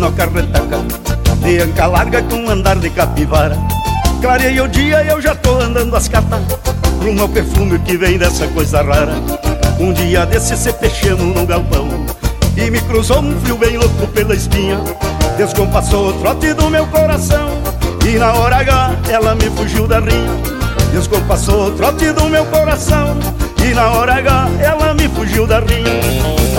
nessa chinoca retaca De anca larga com andar de capivara. Clareei o dia e eu já tô andando as catas Pro meu perfume que vem dessa coisa rara. Um dia desse se peixemos no galpão E me cruzou um frio bem louco pela espinha. Descompassou o trote do meu coração E na hora H ela me fugiu da rinha. Descompassou o trote do meu coração E na hora H ela me fugiu da rinha.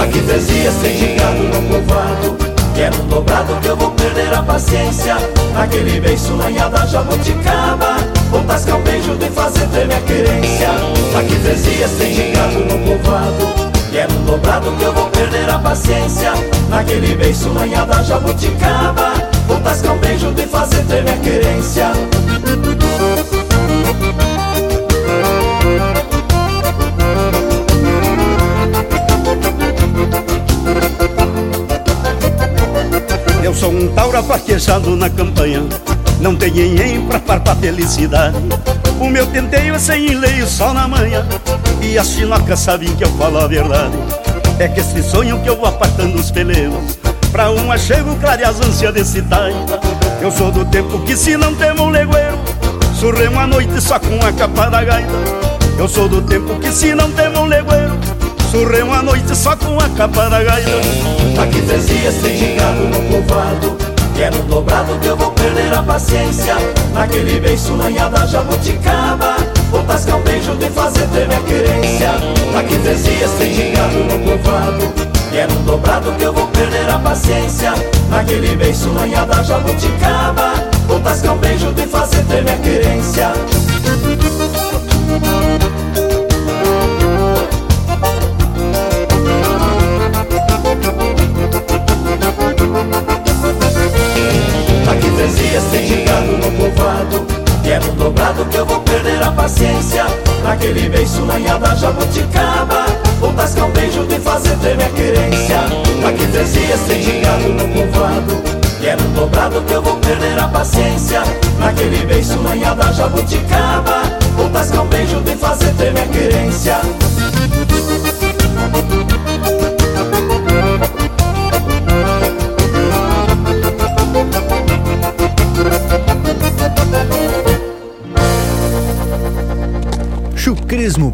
Aqui três dias sem gingado no povoado Quero um dobrado que eu vou perder a paciência. Naquele beijo lanhada jabuticaba Vou tascar um beijo de fazer tremer a querência. Aqui três dias sem gingado no povoado Quero um dobrado que eu vou perder a paciência. Naquele beijo lanhada jabuticaba Vou tascar um beijo de fazer tremer a querência Eu sou um taura vaquejado na campanha. Não tem ninguém pra farpar felicidade. O meu tenteio é sem enleio só na manhã. E as chinocas sabem que eu falo a verdade. É que esse sonho que eu vou apartando os peleus Pra um achego clarear as ânsias desse taipa Eu sou do tempo que se não tem um legueiro Surremo a noite só com a capa da gaita. Eu sou do tempo que se não tem um legueiro Surremo a noite só com a capa da gaita. Aqui três dias sem gingado no povoado Quero um dobrado que eu vou perder a paciência. Naquele beijo lanhada jabuticaba Vou tascar um beijo de fazer tremer a querência. Aqui três dias sem gingado no povoado Quero um dobrado que eu vou perder a paciência. Naquele beijo lanhada jabuticaba Vou tascar um beijo de fazer E é no dobrado que eu vou perder a paciência. Naquele beijo lanhada jabuticaba Vou tascar um beijo de fazer tremer a querência. Daqui três dias tem gingado no convado E é no dobrado que eu vou perder a paciência. Naquele beijo lanhada jabuticaba Vou tascar um beijo de fazer tremer a querência.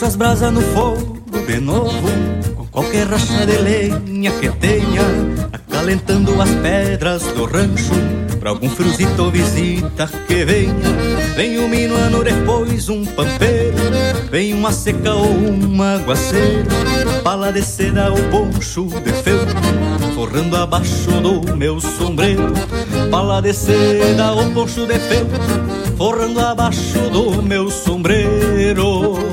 Atiço as brasas no fogo de novo Com qualquer racha de lenha que tenha Acalentando as pedras do rancho Pra algum fruzito ou visita que venha. Vem um minuano depois um pampeiro Vem uma seca ou um aguaceiro Pala de seda ou poncho de feltro Forrando abaixo do meu sombreiro. Pala de seda ou poncho de feltro Forrando abaixo do meu sombreiro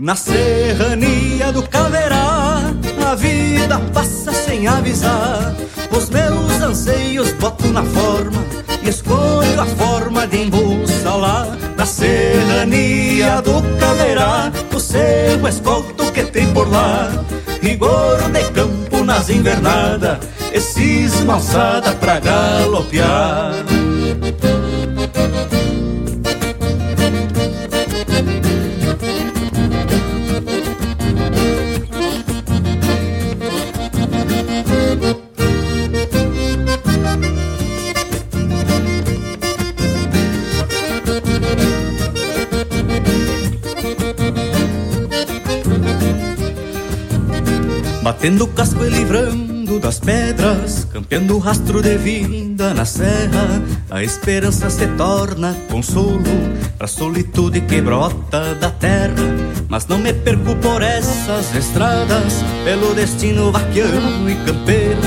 na serrania do Caverá, a vida passa sem avisar. Os meus anseios boto na forma e escolho a forma de embussalar. Na serrania do Caverá, o seu escolto que tem por lá. Rigor de campo nas invernadas, esses malçada pra galopear. Batendo casco e livrando das pedras, campeando o rastro de vida na serra, a esperança se torna consolo pra solitude que brota da terra. Mas não me perco por essas estradas, pelo destino vaquiano e campeiro,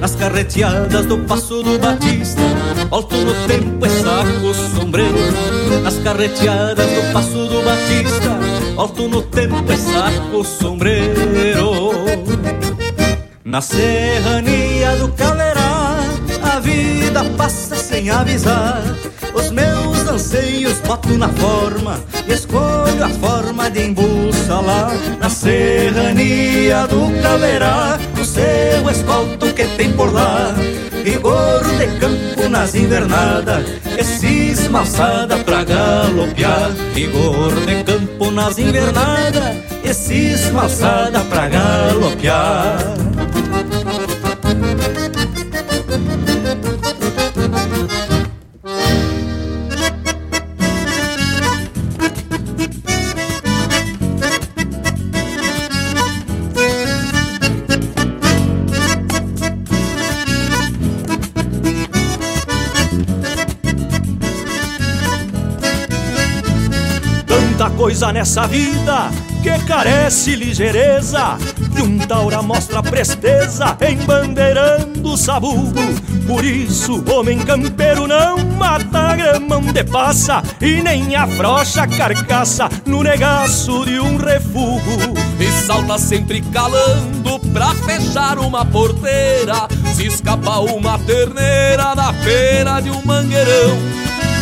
nas carreteadas do Passo do Batista, volto no tempo e saco sombreiro, nas carreteadas do Passo do Batista, volto no tempo e saco sombreiro. Na serrania do Caverá, a vida passa sem avisar. Os meus anseios boto na forma e escolho a forma de embussalar. Na serrania do Caverá, o seu escolto que tem por lá. Rigor de campo nas invernadas, esses malçada pra galopear. Rigor de campo nas invernadas, esses malçada pra galopear. Coisa nessa vida que carece ligeireza. E um taura mostra presteza embandeirando o sabugo. Por isso, homem campeiro não mata grama onde passa E nem afrocha a carcaça no negaço de um refugo. E salta sempre calando pra fechar uma porteira. Se escapa uma terneira da feira de um mangueirão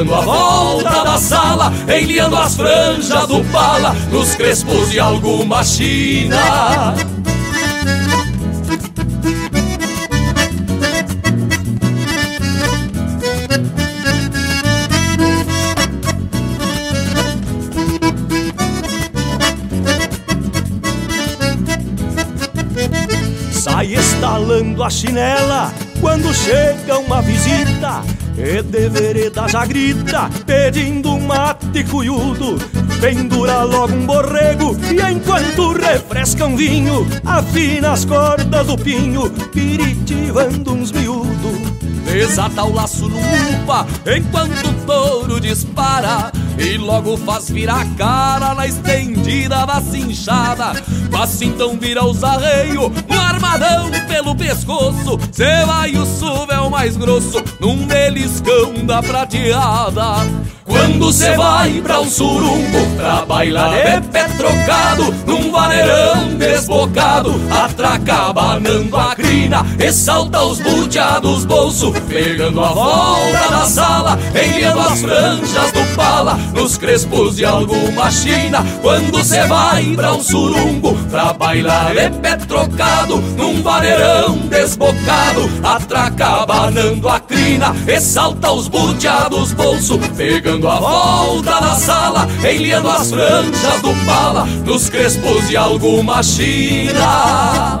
dando a volta da sala, enliando as franjas do pala nos crespos de alguma china. Sai estalando a chinela quando chega uma visita e de vereda já grita pedindo mate cuiudo. Pendura logo um borrego e enquanto refresca um vinho Afina as cordas do pinho, piritivando uns miúdos Desata o laço no upa enquanto o touro dispara E logo faz virar a cara na estendida da cinchada Mas então vira os arreios, pelo pescoço Cê vai o suvel mais grosso num beliscão da prateada. Quando cê vai pra um surumbo Pra bailar de pé trocado Num vaneirão desbocado Atraca abanando a crina E salta os buteados bolso Pegando a volta da sala Enviando as franjas do pala Nos crespos de alguma china. Quando cê vai pra um surumbo Pra bailar de pé trocado Num vaneirão desbocado Atraca abanando a crina E salta os buteados bolso Pegando a volta da sala, enliando as franjas do pala, nos crespos de alguma china.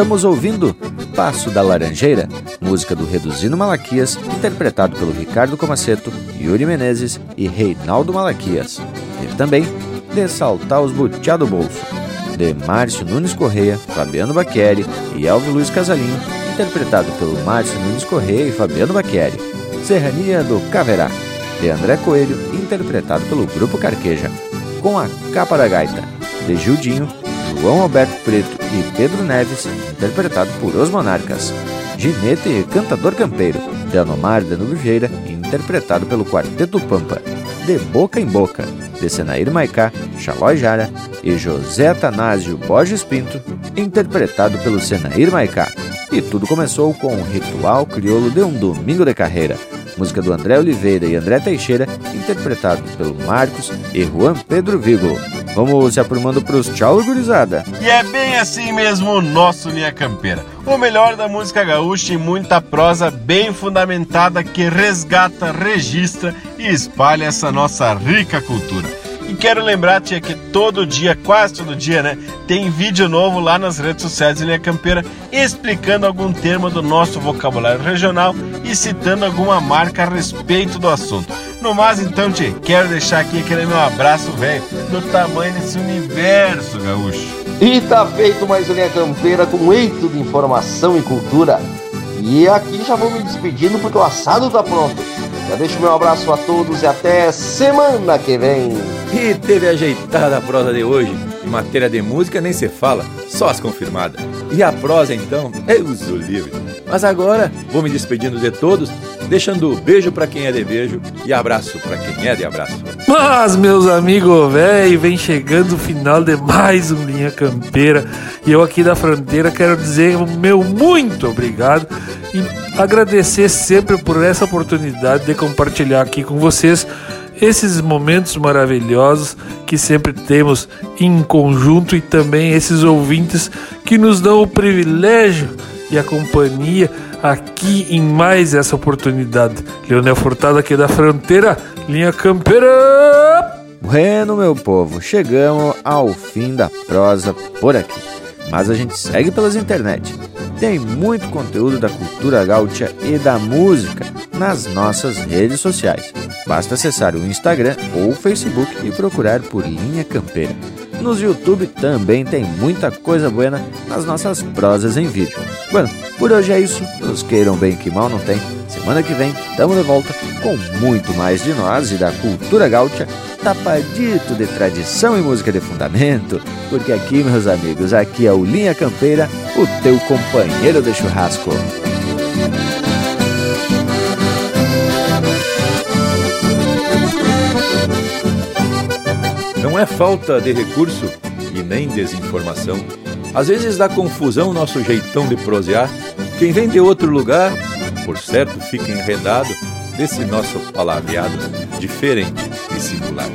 Estamos ouvindo Passo da Laranjeira, música do Reduzindo Malaquias, interpretado pelo Ricardo Comaceto, Yuri Menezes e Reinaldo Malaquias. Teve também De Saltar os Butiá do Bolso, de Márcio Nunes Correia, Fabiano Baqueri e Elvio Luiz Casalinho, interpretado pelo Márcio Nunes Correia e Fabiano Baqueri. Serrania do Caverá, de André Coelho, interpretado pelo Grupo Carqueja. Com a Capa da Gaita, de Judinho, João Alberto Preto e Pedro Neves, interpretado por Os Monarcas. Ginete e Cantador Campeiro, de Anomar de Nuvigeira, interpretado pelo Quarteto Pampa. De Boca em Boca, de Senair Maicá, Xalói Jara e José Atanásio Borges Pinto, interpretado pelo Senair Maicá. E tudo começou com o Ritual Crioulo de um Domingo de Carreira, música do André Oliveira e André Teixeira, interpretado pelo Marcos e Juan Pedro Vigo. Vamos se aprumando pros tchau, gurizada. E é bem assim mesmo o nosso Linha Campeira. O melhor da música gaúcha e muita prosa bem fundamentada que resgata, registra e espalha essa nossa rica cultura. E quero lembrar, tia, que todo dia, quase todo dia, né, tem vídeo novo lá nas redes sociais de Linha Campeira explicando algum termo do nosso vocabulário regional e citando alguma marca a respeito do assunto. No mais, então, tia, quero deixar aqui aquele meu abraço, velho, do tamanho desse universo gaúcho. E tá feito mais uma Linha Campeira com eito de informação e cultura. E aqui já vou me despedindo porque o assado tá pronto. Já deixo meu abraço a todos e até semana que vem. E teve ajeitada a prosa de hoje. Matéria de música nem se fala, só as confirmadas. E a prosa então, é uso livre. Mas agora vou me despedindo de todos, deixando beijo para quem é de beijo e abraço para quem é de abraço. Mas, meus amigos, velho, vem chegando o final de mais um Linha Campeira. E eu aqui da fronteira quero dizer o meu muito obrigado e agradecer sempre por essa oportunidade de compartilhar aqui com vocês esses momentos maravilhosos que sempre temos em conjunto e também esses ouvintes que nos dão o privilégio e a companhia aqui em mais essa oportunidade. Leonel Furtado aqui da Fronteira, linha campeira. Bueno, meu povo, chegamos ao fim da prosa por aqui. Mas a gente segue pelas internet. Tem muito conteúdo da cultura gaúcha e da música nas nossas redes sociais. Basta acessar o Instagram ou o Facebook e procurar por Linha Campeira. Nos YouTube também tem muita coisa boa nas nossas prosas em vídeo. Bueno, por hoje é isso. Nos queiram bem que mal não tem. Semana que vem estamos de volta com muito mais de nós e da cultura gaúcha, tapadito de tradição e música de fundamento. Porque aqui, meus amigos, aqui é o Linha Campeira, o teu companheiro de churrasco. Não é falta de recurso e nem desinformação. Às vezes dá confusão nosso jeitão de prosear. Quem vem de outro lugar, por certo, fica enredado desse nosso palavreado diferente e singular.